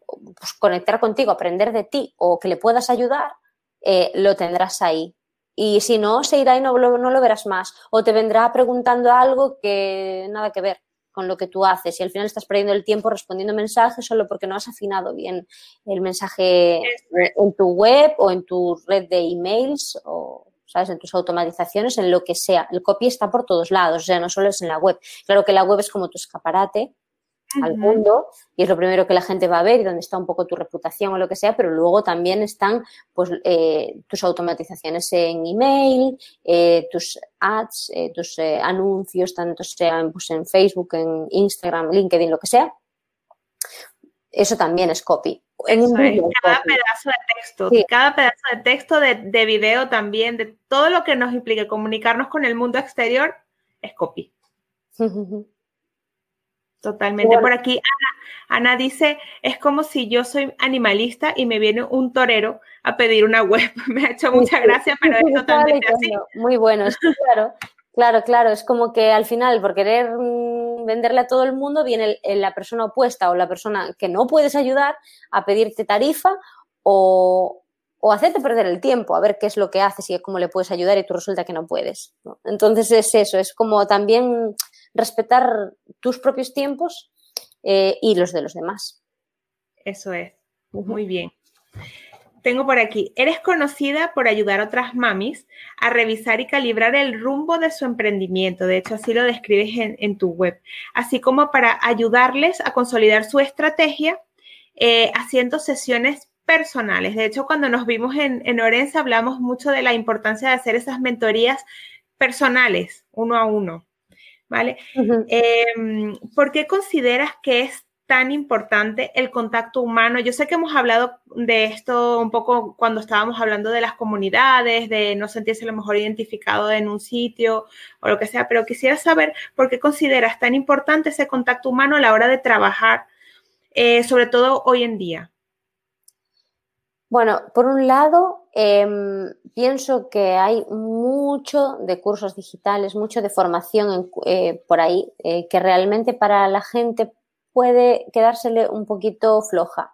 pues, conectar contigo, aprender de ti o que le puedas ayudar, eh, lo tendrás ahí. y si no, se irá y no, no lo verás más. O te vendrá preguntando algo que nada que ver con lo que tú haces y al final estás perdiendo el tiempo respondiendo mensajes solo porque no has afinado bien el mensaje en tu web o en tu red de emails o ¿sabes? En tus automatizaciones, en lo que sea. El copy está por todos lados, o sea, no solo es en la web. Claro que la web es como tu escaparate al mundo y es lo primero que la gente va a ver y donde está un poco tu reputación o lo que sea, pero luego también están pues eh, tus automatizaciones en email, eh, tus ads, eh, tus anuncios, tanto sean pues, en Facebook, en Instagram, LinkedIn, lo que sea. Eso también es copy cada pedazo de texto, cada pedazo de texto, de, de, video también, de todo lo que nos implique comunicarnos con el mundo exterior, es copy. Totalmente. Por aquí Ana, dice, es como si yo soy animalista y me viene un torero a pedir una web. me ha hecho mucha gracia, pero es totalmente así. Muy bueno, claro, claro, claro. Es como que al final, por querer venderle a todo el mundo, viene la persona opuesta o la persona que no puedes ayudar a pedirte tarifa o, o hacerte perder el tiempo a ver qué es lo que haces y cómo le puedes ayudar y tú resulta que no puedes. Entonces es eso, es como también respetar tus propios tiempos eh, y los de los demás. Eso es, muy bien tengo por aquí, eres conocida por ayudar a otras mamis a revisar y calibrar el rumbo de su emprendimiento. De hecho, así lo describes en, tu web. Así como para ayudarles a consolidar su estrategia eh, haciendo sesiones personales. De hecho, cuando nos vimos en, en Orense hablamos mucho de la importancia de hacer esas mentorías personales, uno a uno. ¿Vale? Em, ¿Por qué consideras que es tan importante el contacto humano? Yo sé que hemos hablado de esto un poco cuando estábamos hablando de las comunidades, de no sentirse a lo mejor identificado en un sitio o lo que sea, pero quisiera saber por qué consideras tan importante ese contacto humano a la hora de trabajar, eh, sobre todo hoy en día. Bueno, por un lado, em, pienso que hay mucho de cursos digitales, mucho de formación eh, por ahí, eh, que realmente para la gente puede quedársele un poquito floja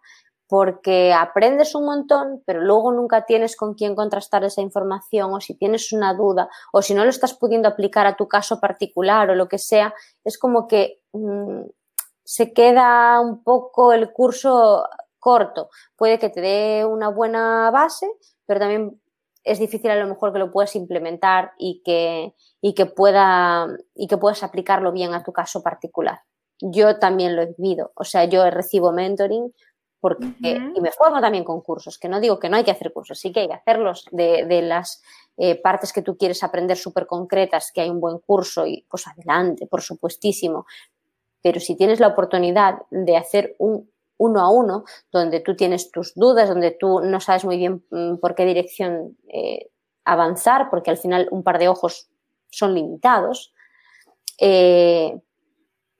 porque aprendes un montón, pero luego nunca tienes con quién contrastar esa información o si tienes una duda o si no lo estás pudiendo aplicar a tu caso particular o lo que sea, es como que mm, se queda un poco el curso corto. Puede que te dé una buena base, pero también es difícil a lo mejor que lo puedas implementar y que, y que, pueda, y que puedas aplicarlo bien a tu caso particular yo también lo he vivido. O sea, yo recibo mentoring porque, y me formo también con cursos, que no digo que no hay que hacer cursos, sí que hay que hacerlos de, de las eh, partes que tú quieres aprender súper concretas, que hay un buen curso y pues adelante, por supuestísimo. Pero si tienes la oportunidad de hacer un uno a uno, donde tú tienes tus dudas, donde tú no sabes muy bien mm, por qué dirección eh, avanzar, porque al final un par de ojos son limitados, eh,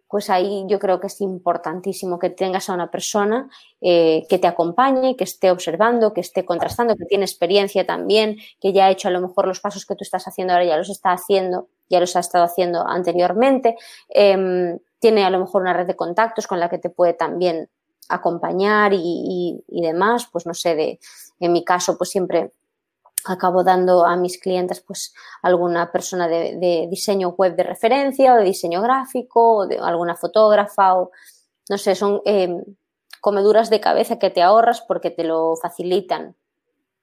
pues ahí yo creo que es importantísimo que tengas a una persona eh, que te acompañe, que esté observando, que esté contrastando, que tiene experiencia también, que ya ha hecho a lo mejor los pasos que tú estás haciendo ahora, ya los está haciendo, ya los ha estado haciendo anteriormente, em, tiene a lo mejor una red de contactos con la que te puede también acompañar y, y demás, pues no sé, de, en mi caso pues siempre acabo dando a mis clientes pues alguna persona de, diseño web de referencia o de diseño gráfico o de alguna fotógrafa o no sé, son em, comeduras de cabeza que te ahorras porque te lo facilitan,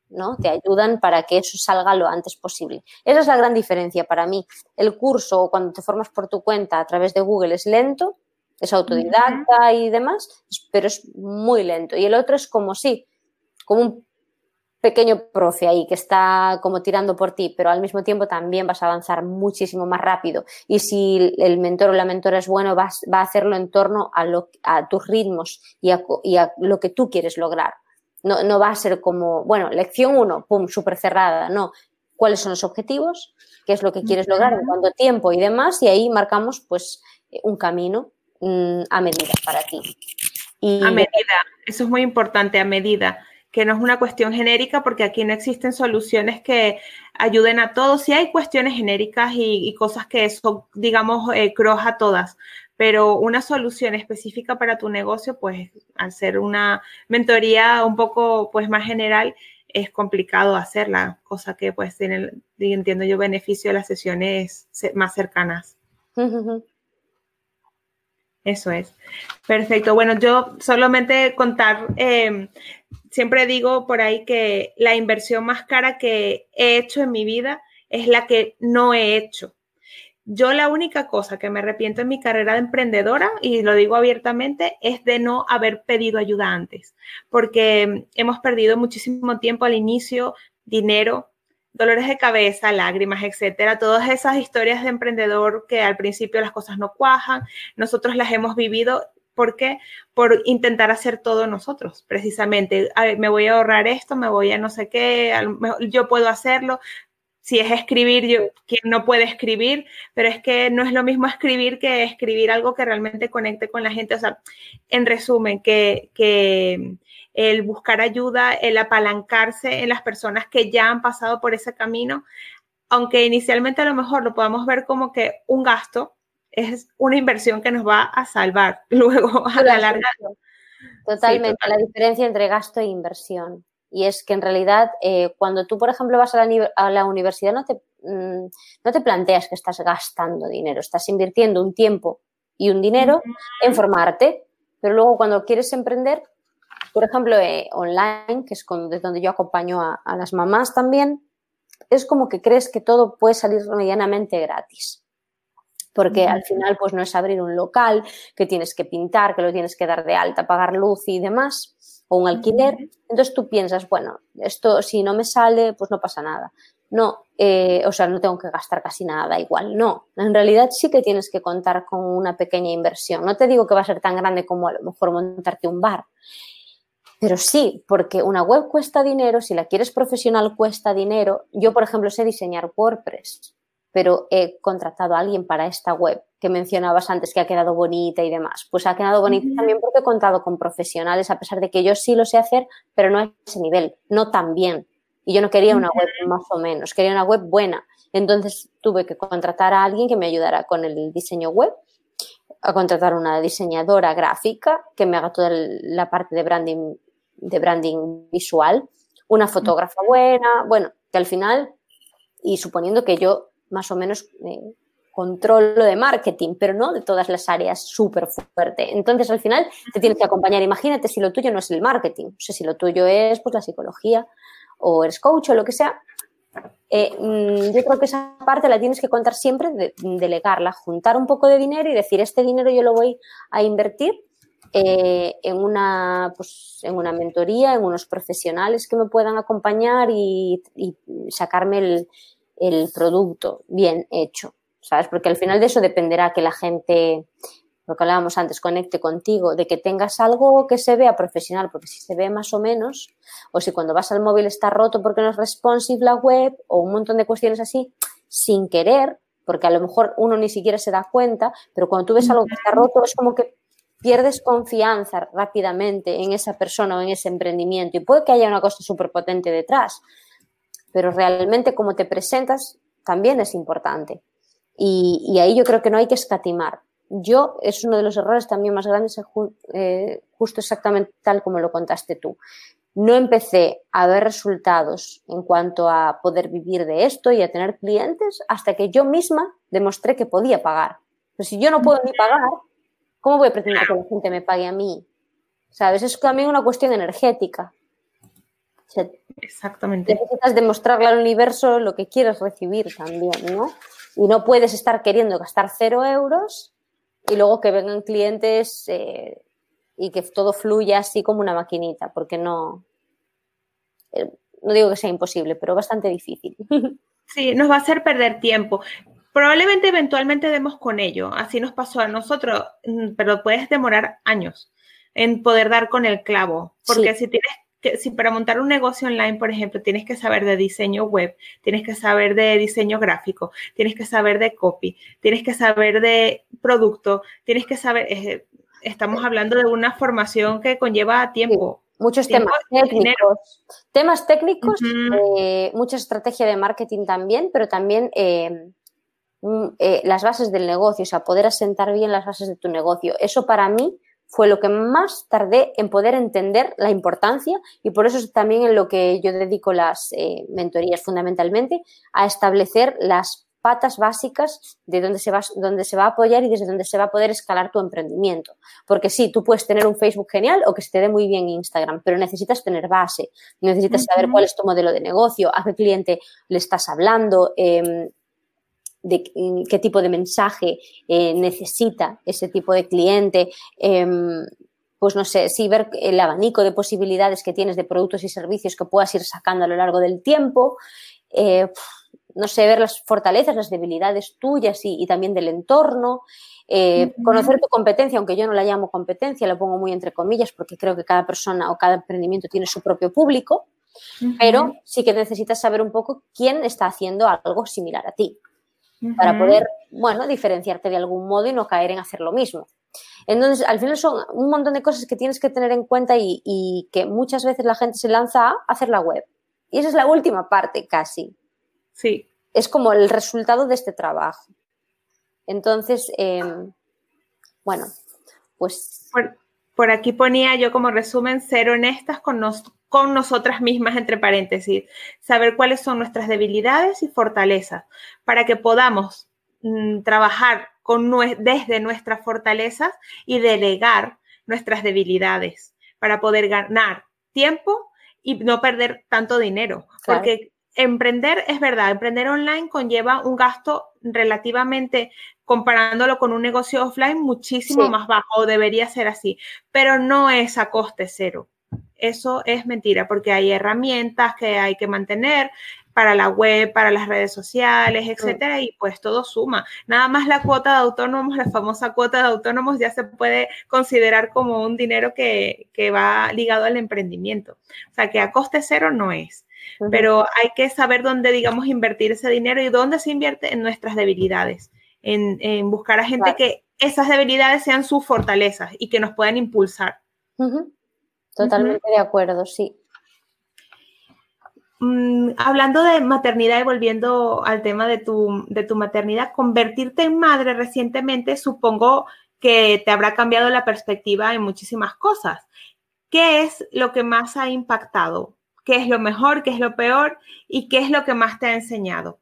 ¿no? Te ayudan para que eso salga lo antes posible. Esa es la gran diferencia para mí. El curso cuando te formas por tu cuenta a través de Google es lento, es autodidacta y demás, pero es muy lento. Y el otro es como sí, como un pequeño profe ahí que está como tirando por ti, pero al mismo tiempo también vas a avanzar muchísimo más rápido. Y si el mentor o la mentora es bueno, vas, va a hacerlo en torno a, lo, a tus ritmos y a, y a, lo que tú quieres lograr. No, no va a ser como, bueno, lección uno, pum, súper cerrada. No, cuáles son los objetivos, qué es lo que quieres lograr, en cuánto tiempo y demás, y ahí marcamos pues un camino mm, a medida para ti. Y... A medida, eso es muy importante, a medida que no es una cuestión genérica porque aquí no existen soluciones que ayuden a todos. Sí hay cuestiones genéricas y, cosas que son, digamos, eh, cross a todas, pero una solución específica para tu negocio, pues al ser una mentoría un poco pues más general, es complicado hacerla, cosa que pues tiene, entiendo yo, beneficio de las sesiones más cercanas. Eso es. Perfecto. Bueno, yo solamente contar, eh, siempre digo por ahí que la inversión más cara que he hecho en mi vida es la que no he hecho. Yo la única cosa que me arrepiento en mi carrera de emprendedora, y lo digo abiertamente, es de no haber pedido ayuda antes, porque hemos perdido muchísimo tiempo al inicio, dinero, dolores de cabeza, lágrimas, etcétera, todas esas historias de emprendedor que al principio las cosas no cuajan, nosotros las hemos vivido ¿Por qué? Por intentar hacer todo nosotros, precisamente. me voy a ahorrar esto, me voy a no sé qué, yo puedo hacerlo, si es escribir, yo, quien no puede escribir, pero es que no es lo mismo escribir que escribir algo que realmente conecte con la gente. O sea, en resumen, que, que el buscar ayuda, el apalancarse en las personas que ya han pasado por ese camino, aunque inicialmente a lo mejor lo podamos ver como que un gasto, es una inversión que nos va a salvar luego a la larga. Totalmente, la diferencia entre gasto e inversión. Y es que en realidad eh, cuando tú, por ejemplo, vas a la, universidad no te, mm, no te planteas que estás gastando dinero, estás invirtiendo un tiempo y un dinero en formarte, pero luego cuando quieres emprender, por ejemplo, eh, online, que es desde donde yo acompaño a, a las mamás también, es como que crees que todo puede salir medianamente gratis porque al final pues no es abrir un local que tienes que pintar, que lo tienes que dar de alta, pagar luz y demás, o un alquiler. Entonces tú piensas, bueno, esto si no me sale, pues no pasa nada. No, eh, o sea, no tengo que gastar casi nada, igual. No, en realidad sí que tienes que contar con una pequeña inversión. No te digo que va a ser tan grande como a lo mejor montarte un bar, pero sí, porque una web cuesta dinero, si la quieres profesional cuesta dinero. Yo, por ejemplo, sé diseñar WordPress pero he contratado a alguien para esta web que mencionabas antes que ha quedado bonita y demás. Pues ha quedado bonita también porque he contado con profesionales, a pesar de que yo sí lo sé hacer, pero no a ese nivel, no tan bien. Y yo no quería una web más o menos, quería una web buena. Entonces tuve que contratar a alguien que me ayudara con el diseño web, a contratar una diseñadora gráfica que me haga toda la parte de branding, de branding visual, una fotógrafa buena, bueno, que al final, y suponiendo que yo más o menos eh, controlo de marketing, pero no de todas las áreas súper fuerte. Entonces, al final, te tienes que acompañar. Imagínate si lo tuyo no es el marketing, o sea, si lo tuyo es pues, la psicología o eres coach o lo que sea. Eh, mm, yo creo que esa parte la tienes que contar siempre, de, delegarla, juntar un poco de dinero y decir, este dinero yo lo voy a invertir eh, en, una, pues, en una mentoría, en unos profesionales que me puedan acompañar y sacarme el, el producto bien hecho, ¿sabes? Porque al final de eso dependerá que la gente, lo que hablábamos antes, conecte contigo, de que tengas algo que se vea profesional, porque si se ve más o menos, o si cuando vas al móvil está roto porque no es responsive la web, o un montón de cuestiones así, sin querer, porque a lo mejor uno ni siquiera se da cuenta, pero cuando tú ves algo que está roto es como que pierdes confianza rápidamente en esa persona o en ese emprendimiento y puede que haya una cosa súper potente detrás, pero realmente cómo te presentas también es importante. Y, ahí yo creo que no hay que escatimar. Yo, es uno de los errores también más grandes, eh, justo exactamente tal como lo contaste tú. No empecé a ver resultados en cuanto a poder vivir de esto y a tener clientes hasta que yo misma demostré que podía pagar. Pero si yo no puedo ni pagar, ¿cómo voy a pretender que la gente me pague a mí? ¿Sabes? Es también una cuestión energética. Exactamente. Necesitas demostrarle al universo lo que quieres recibir también, ¿no? Y no puedes estar queriendo gastar cero euros y luego que vengan clientes eh, y que todo fluya así como una maquinita, porque no, eh, no digo que sea imposible, pero bastante difícil. Sí, nos va a hacer perder tiempo. Probablemente eventualmente demos con ello, así nos pasó a nosotros, mm, pero puedes demorar años en poder dar con el clavo, porque si tienes si para montar un negocio online, por ejemplo, tienes que saber de diseño web, tienes que saber de diseño gráfico, tienes que saber de copy, tienes que saber de producto, tienes que saber, eh, estamos hablando de una formación que conlleva tiempo. muchos temas técnicos. Temas técnicos, eh, mucha estrategia de marketing también, pero también eh, mm, las bases del negocio, o sea, poder asentar bien las bases de tu negocio. Eso para mí fue lo que más tardé en poder entender la importancia y por eso es también en lo que yo dedico las eh, mentorías fundamentalmente, a establecer las patas básicas de dónde se, va, dónde se va a apoyar y desde dónde se va a poder escalar tu emprendimiento. Porque sí, tú puedes tener un Facebook genial o que se te dé muy bien Instagram, pero necesitas tener base, necesitas saber cuál es tu modelo de negocio, a qué cliente le estás hablando, em, de qué tipo de mensaje eh, necesita ese tipo de cliente. Em, pues no sé, sí ver el abanico de posibilidades que tienes de productos y servicios que puedas ir sacando a lo largo del tiempo. Eh, no sé, ver las fortalezas, las debilidades tuyas y, también del entorno, eh, conocer tu competencia, aunque yo no la llamo competencia, la pongo muy entre comillas porque creo que cada persona o cada emprendimiento tiene su propio público, pero sí que necesitas saber un poco quién está haciendo algo similar a ti para poder, bueno, diferenciarte de algún modo y no caer en hacer lo mismo. Entonces, al final son un montón de cosas que tienes que tener en cuenta y, y que muchas veces la gente se lanza a hacer la web. Y esa es la última parte casi. Sí. Es como el resultado de este trabajo. Entonces, em, bueno, pues... Por, aquí ponía yo como resumen, ser honestas con, con nosotras mismas, entre paréntesis, saber cuáles son nuestras debilidades y fortalezas, para que podamos mm, trabajar con, desde nuestras fortalezas y delegar nuestras debilidades, para poder ganar tiempo y no perder tanto dinero. Porque emprender, es verdad, emprender online conlleva un gasto relativamente, comparándolo con un negocio offline, muchísimo más bajo, debería ser así, pero no es a coste cero. Eso es mentira, porque hay herramientas que hay que mantener para la web, para las redes sociales, etcétera, y pues todo suma. Nada más la cuota de autónomos, la famosa cuota de autónomos, ya se puede considerar como un dinero que, que va ligado al emprendimiento. O sea, que a coste cero no es pero hay que saber dónde, digamos, invertir ese dinero y dónde se invierte en nuestras debilidades, en, buscar a gente que esas debilidades sean sus fortalezas y que nos puedan impulsar. Totalmente de acuerdo, sí. Mm, hablando de maternidad y volviendo al tema de tu, de tu maternidad, convertirte en madre recientemente supongo que te habrá cambiado la perspectiva en muchísimas cosas. ¿Qué es lo que más ha impactado qué es lo mejor, qué es lo peor y qué es lo que más te ha enseñado.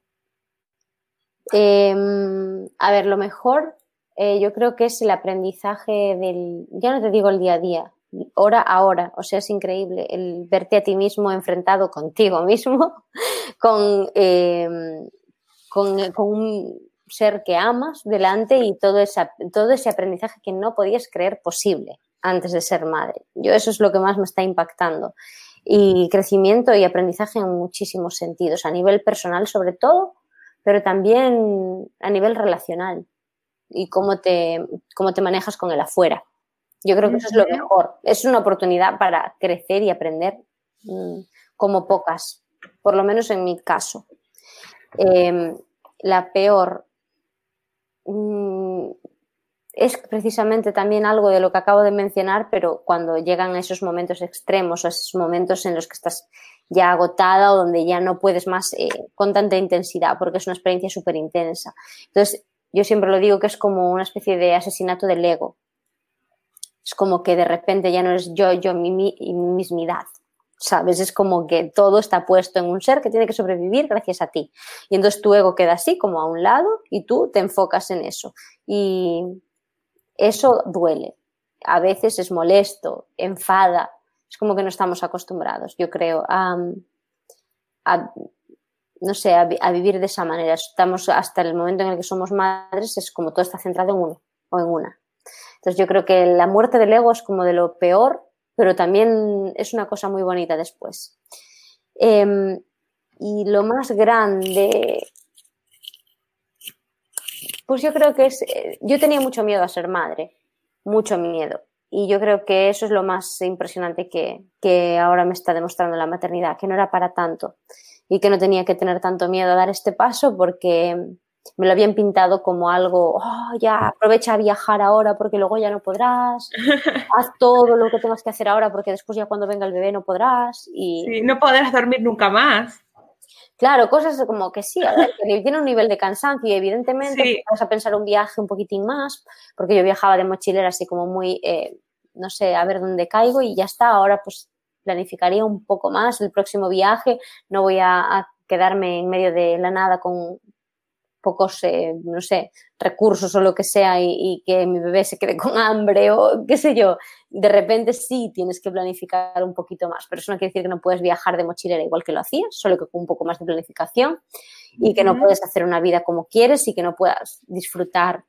Em, a ver, lo mejor eh, yo creo que es el aprendizaje del, ya no te digo el día a día, hora a hora, o sea, es increíble el verte a ti mismo enfrentado contigo mismo, con, em, con, un ser que amas delante y todo, todo ese aprendizaje que no podías creer posible antes de ser madre. Yo eso es lo que más me está impactando y crecimiento y aprendizaje en muchísimos sentidos, a nivel personal sobre todo, pero también a nivel relacional y cómo te, cómo te manejas con el afuera. Yo creo que eso es lo mejor. Es una oportunidad para crecer y aprender mm, como pocas, por lo menos en mi caso. Em, la peor, mm, es precisamente también algo de lo que acabo de mencionar, pero cuando llegan esos momentos extremos o esos momentos en los que estás ya agotada o donde ya no puedes más eh, con tanta intensidad, porque es una experiencia súper intensa. Entonces, yo siempre lo digo que es como una especie de asesinato del ego. Es como que de repente ya no eres yo, yo, mi, mi, mi mismidad. ¿Sabes? Es como que todo está puesto en un ser que tiene que sobrevivir gracias a ti. Y entonces tu ego queda así, como a un lado, y tú te enfocas en eso. Y, eso duele. A veces es molesto, enfada. Es como que no estamos acostumbrados, yo creo, a, no sé, a, vivir de esa manera. Estamos hasta el momento en el que somos madres, es como todo está centrado en uno o en una. Entonces yo creo que la muerte del ego es como de lo peor, pero también es una cosa muy bonita después. Em, y lo más grande, pues yo creo que es, eh, yo tenía mucho miedo a ser madre, mucho miedo. Y yo creo que eso es lo más impresionante que, que ahora me está demostrando la maternidad, que no era para tanto y que no tenía que tener tanto miedo a dar este paso porque me lo habían pintado como algo, oh, ya aprovecha a viajar ahora porque luego ya no podrás, haz todo lo que tengas que hacer ahora porque después ya cuando venga el bebé no podrás. Y... Sí, no podrás dormir nunca más. Claro, cosas como que sí, a ver, que tiene un nivel de cansancio y evidentemente vas a pensar un viaje un poquitín más, porque yo viajaba de mochilera así como muy, eh, no sé, a ver dónde caigo y ya está. Ahora pues planificaría un poco más el próximo viaje, no voy a quedarme en medio de la nada con pocos, eh, no sé, recursos o lo que sea y, que mi bebé se quede con hambre o qué sé yo, de repente sí tienes que planificar un poquito más, pero eso no quiere decir que no puedes viajar de mochilera igual que lo hacías, solo que con un poco más de planificación y que no puedes hacer una vida como quieres y que no puedas disfrutar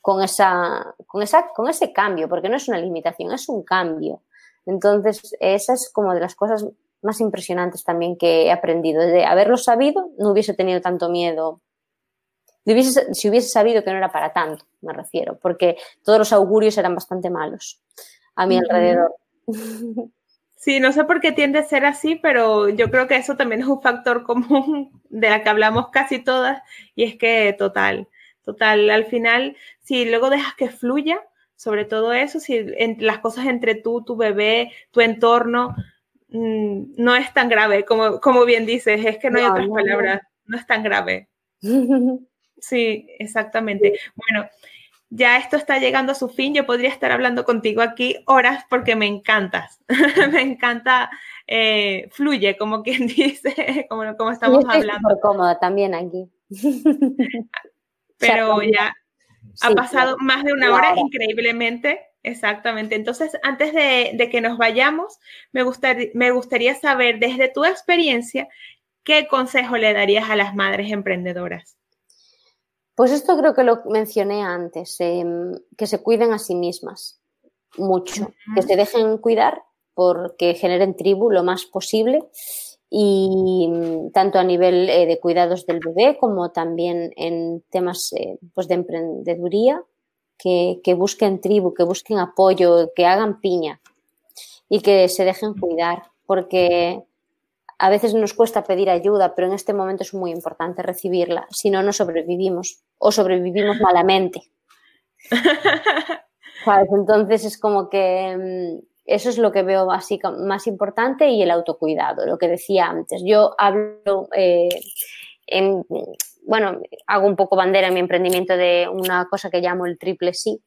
con, esa, con, esa, con ese cambio, porque no es una limitación, es un cambio. Entonces, esa es como de las cosas más impresionantes también que he aprendido. De haberlo sabido, no hubiese tenido tanto miedo si hubiese sabido que no era para tanto, me refiero, porque todos los augurios eran bastante malos a mi alrededor. Sí, no sé por qué tiende a ser así, pero yo creo que eso también es un factor común de la que hablamos casi todas, y es que total, total, al final, si luego dejas que fluya, sobre todo eso, si las cosas entre tú, tu bebé, tu entorno, mm, no es tan grave, como, como bien dices, es que no, hay otras palabras, no es tan grave. Sí, exactamente. Bueno, ya esto está llegando a su fin. Yo podría estar hablando contigo aquí horas porque me encantas. me encanta, eh, fluye, como quien dice, como, como estamos hablando. Muy cómoda también aquí. Pero ya ha pasado más de una hora, increíblemente. Exactamente. Entonces, antes de, de que nos vayamos, me, me gustaría saber desde tu experiencia, ¿qué consejo le darías a las madres emprendedoras? Pues esto creo que lo mencioné antes, em, que se cuiden a sí mismas mucho, que se dejen cuidar porque generen tribu lo más posible y mm, tanto a nivel eh, de cuidados del bebé como también en temas eh, pues de emprendeduría, que, que busquen tribu, que busquen apoyo, que hagan piña y que se dejen cuidar porque a veces nos cuesta pedir ayuda, pero en este momento es muy importante recibirla, si no, no sobrevivimos o sobrevivimos malamente. Entonces es como que mm, eso es lo que veo más importante y el autocuidado, lo que decía antes. Yo hablo, eh, en, bueno, hago un poco bandera en mi emprendimiento de una cosa que llamo el triple sí,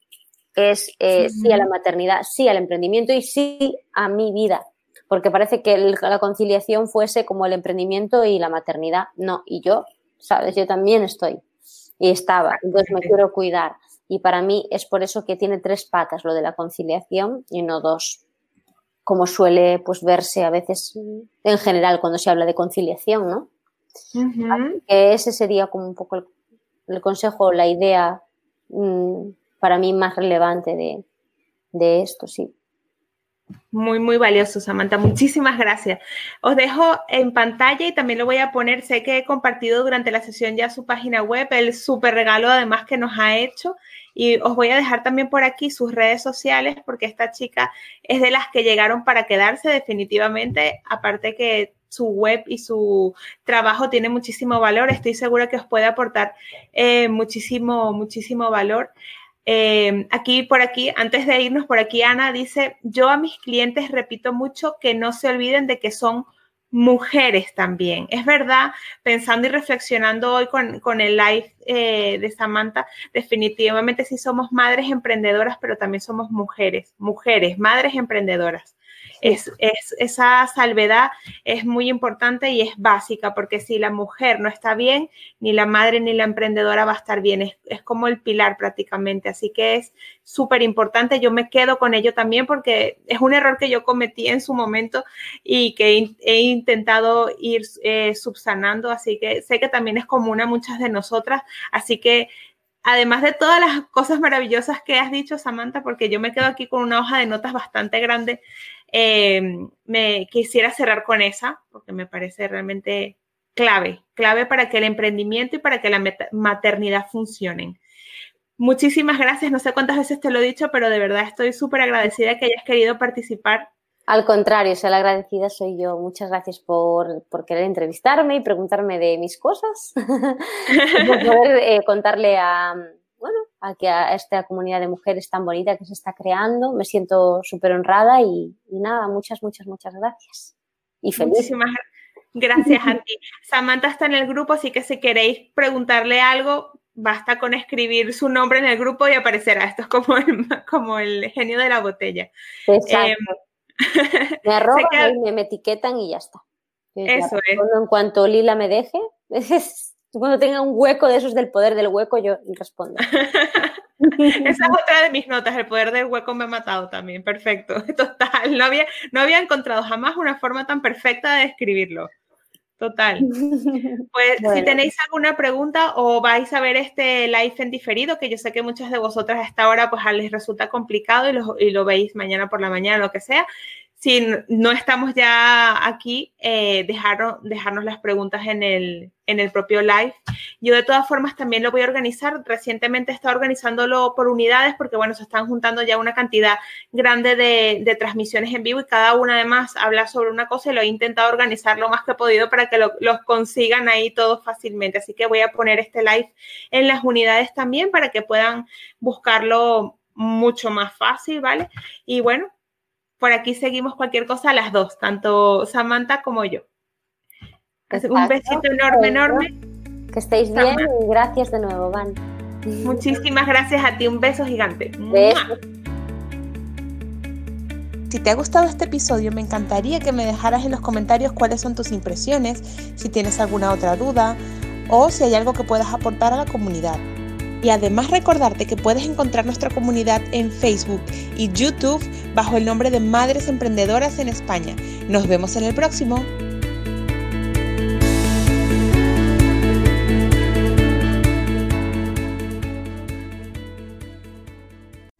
que es eh, sí a la maternidad, sí al emprendimiento y sí a mi vida porque parece que la conciliación fuese como el emprendimiento y la maternidad. No, y yo, ¿sabes? Yo también estoy y estaba, entonces me quiero cuidar. Y para mí es por eso que tiene tres patas lo de la conciliación y no dos, como suele pues verse a veces en general cuando se habla de conciliación, ¿no? que ese sería como un poco el, consejo, la idea mm, para mí más relevante de, de esto, sí. Muy, muy valioso, Samantha. Muchísimas gracias. Os dejo en pantalla y también lo voy a poner. Sé que he compartido durante la sesión ya su página web, el súper regalo además que nos ha hecho. Y os voy a dejar también por aquí sus redes sociales porque esta chica es de las que llegaron para quedarse definitivamente. Aparte que su web y su trabajo tiene muchísimo valor. Estoy segura que os puede aportar eh, muchísimo, muchísimo valor. Eh, aquí, por aquí, antes de irnos, por aquí Ana dice, yo a mis clientes repito mucho que no se olviden de que son mujeres también. Es verdad, pensando y reflexionando hoy con, el live eh, de Samantha, definitivamente sí somos madres emprendedoras, pero también somos mujeres, mujeres, madres emprendedoras. Es, esa salvedad es muy importante y es básica, porque si la mujer no está bien, ni la madre ni la emprendedora va a estar bien. Es, es como el pilar prácticamente. Así que es súper importante. Yo me quedo con ello también porque es un error que yo cometí en su momento y que he, intentado ir eh, subsanando. Así que sé que también es común a muchas de nosotras. Así que además de todas las cosas maravillosas que has dicho, Samantha, porque yo me quedo aquí con una hoja de notas bastante grande, eh, me quisiera cerrar con esa, porque me parece realmente clave, clave para que el emprendimiento y para que la maternidad funcionen. Muchísimas gracias, no sé cuántas veces te lo he dicho, pero de verdad estoy súper agradecida que hayas querido participar al contrario, sea la agradecida soy yo. Muchas gracias por, querer entrevistarme y preguntarme de mis cosas. por poder eh, contarle a, bueno, a, que a esta comunidad de mujeres tan bonita que se está creando. Me siento súper honrada y, nada, muchas, muchas, muchas gracias. Y feliz. Muchísimas gracias a ti. Samantha está en el grupo, así que si queréis preguntarle algo, basta con escribir su nombre en el grupo y aparecerá. Esto es como el, como el genio de la botella. Exacto. Em, me arroban y me, etiquetan y ya está. Eso es. En cuanto Lila me deje, cuando tenga un hueco de esos del poder del hueco, yo respondo. Esa es otra de mis notas, el poder del hueco me ha matado también, perfecto, total, no había, no había encontrado jamás una forma tan perfecta de describirlo. Total. Pues si tenéis alguna pregunta o vais a ver este live en diferido, que yo sé que muchas de vosotras a esta hora pues les resulta complicado y lo, y lo veis mañana por la mañana, lo que sea, si no estamos ya aquí, eh, dejarnos las preguntas en el, en el propio live. Yo de todas formas también lo voy a organizar. Recientemente he estado organizándolo por unidades porque, bueno, se están juntando ya una cantidad grande de, transmisiones en vivo y cada una además habla sobre una cosa y lo he intentado organizar lo más que he podido para que los consigan ahí todos fácilmente. Así que voy a poner este live en las unidades también para que puedan buscarlo mucho más fácil, ¿vale? Y bueno, por aquí seguimos cualquier cosa a las dos, tanto Samantha como yo. Un besito enorme, enorme. Que estéis bien y gracias de nuevo, Van. Muchísimas gracias a ti, un beso gigante. Si te ha gustado este episodio, me encantaría que me dejaras en los comentarios cuáles son tus impresiones, si tienes alguna otra duda o si hay algo que puedas aportar a la comunidad. Y además recordarte que puedes encontrar nuestra comunidad en Facebook y YouTube bajo el nombre de Madres Emprendedoras en España. Nos vemos en el próximo.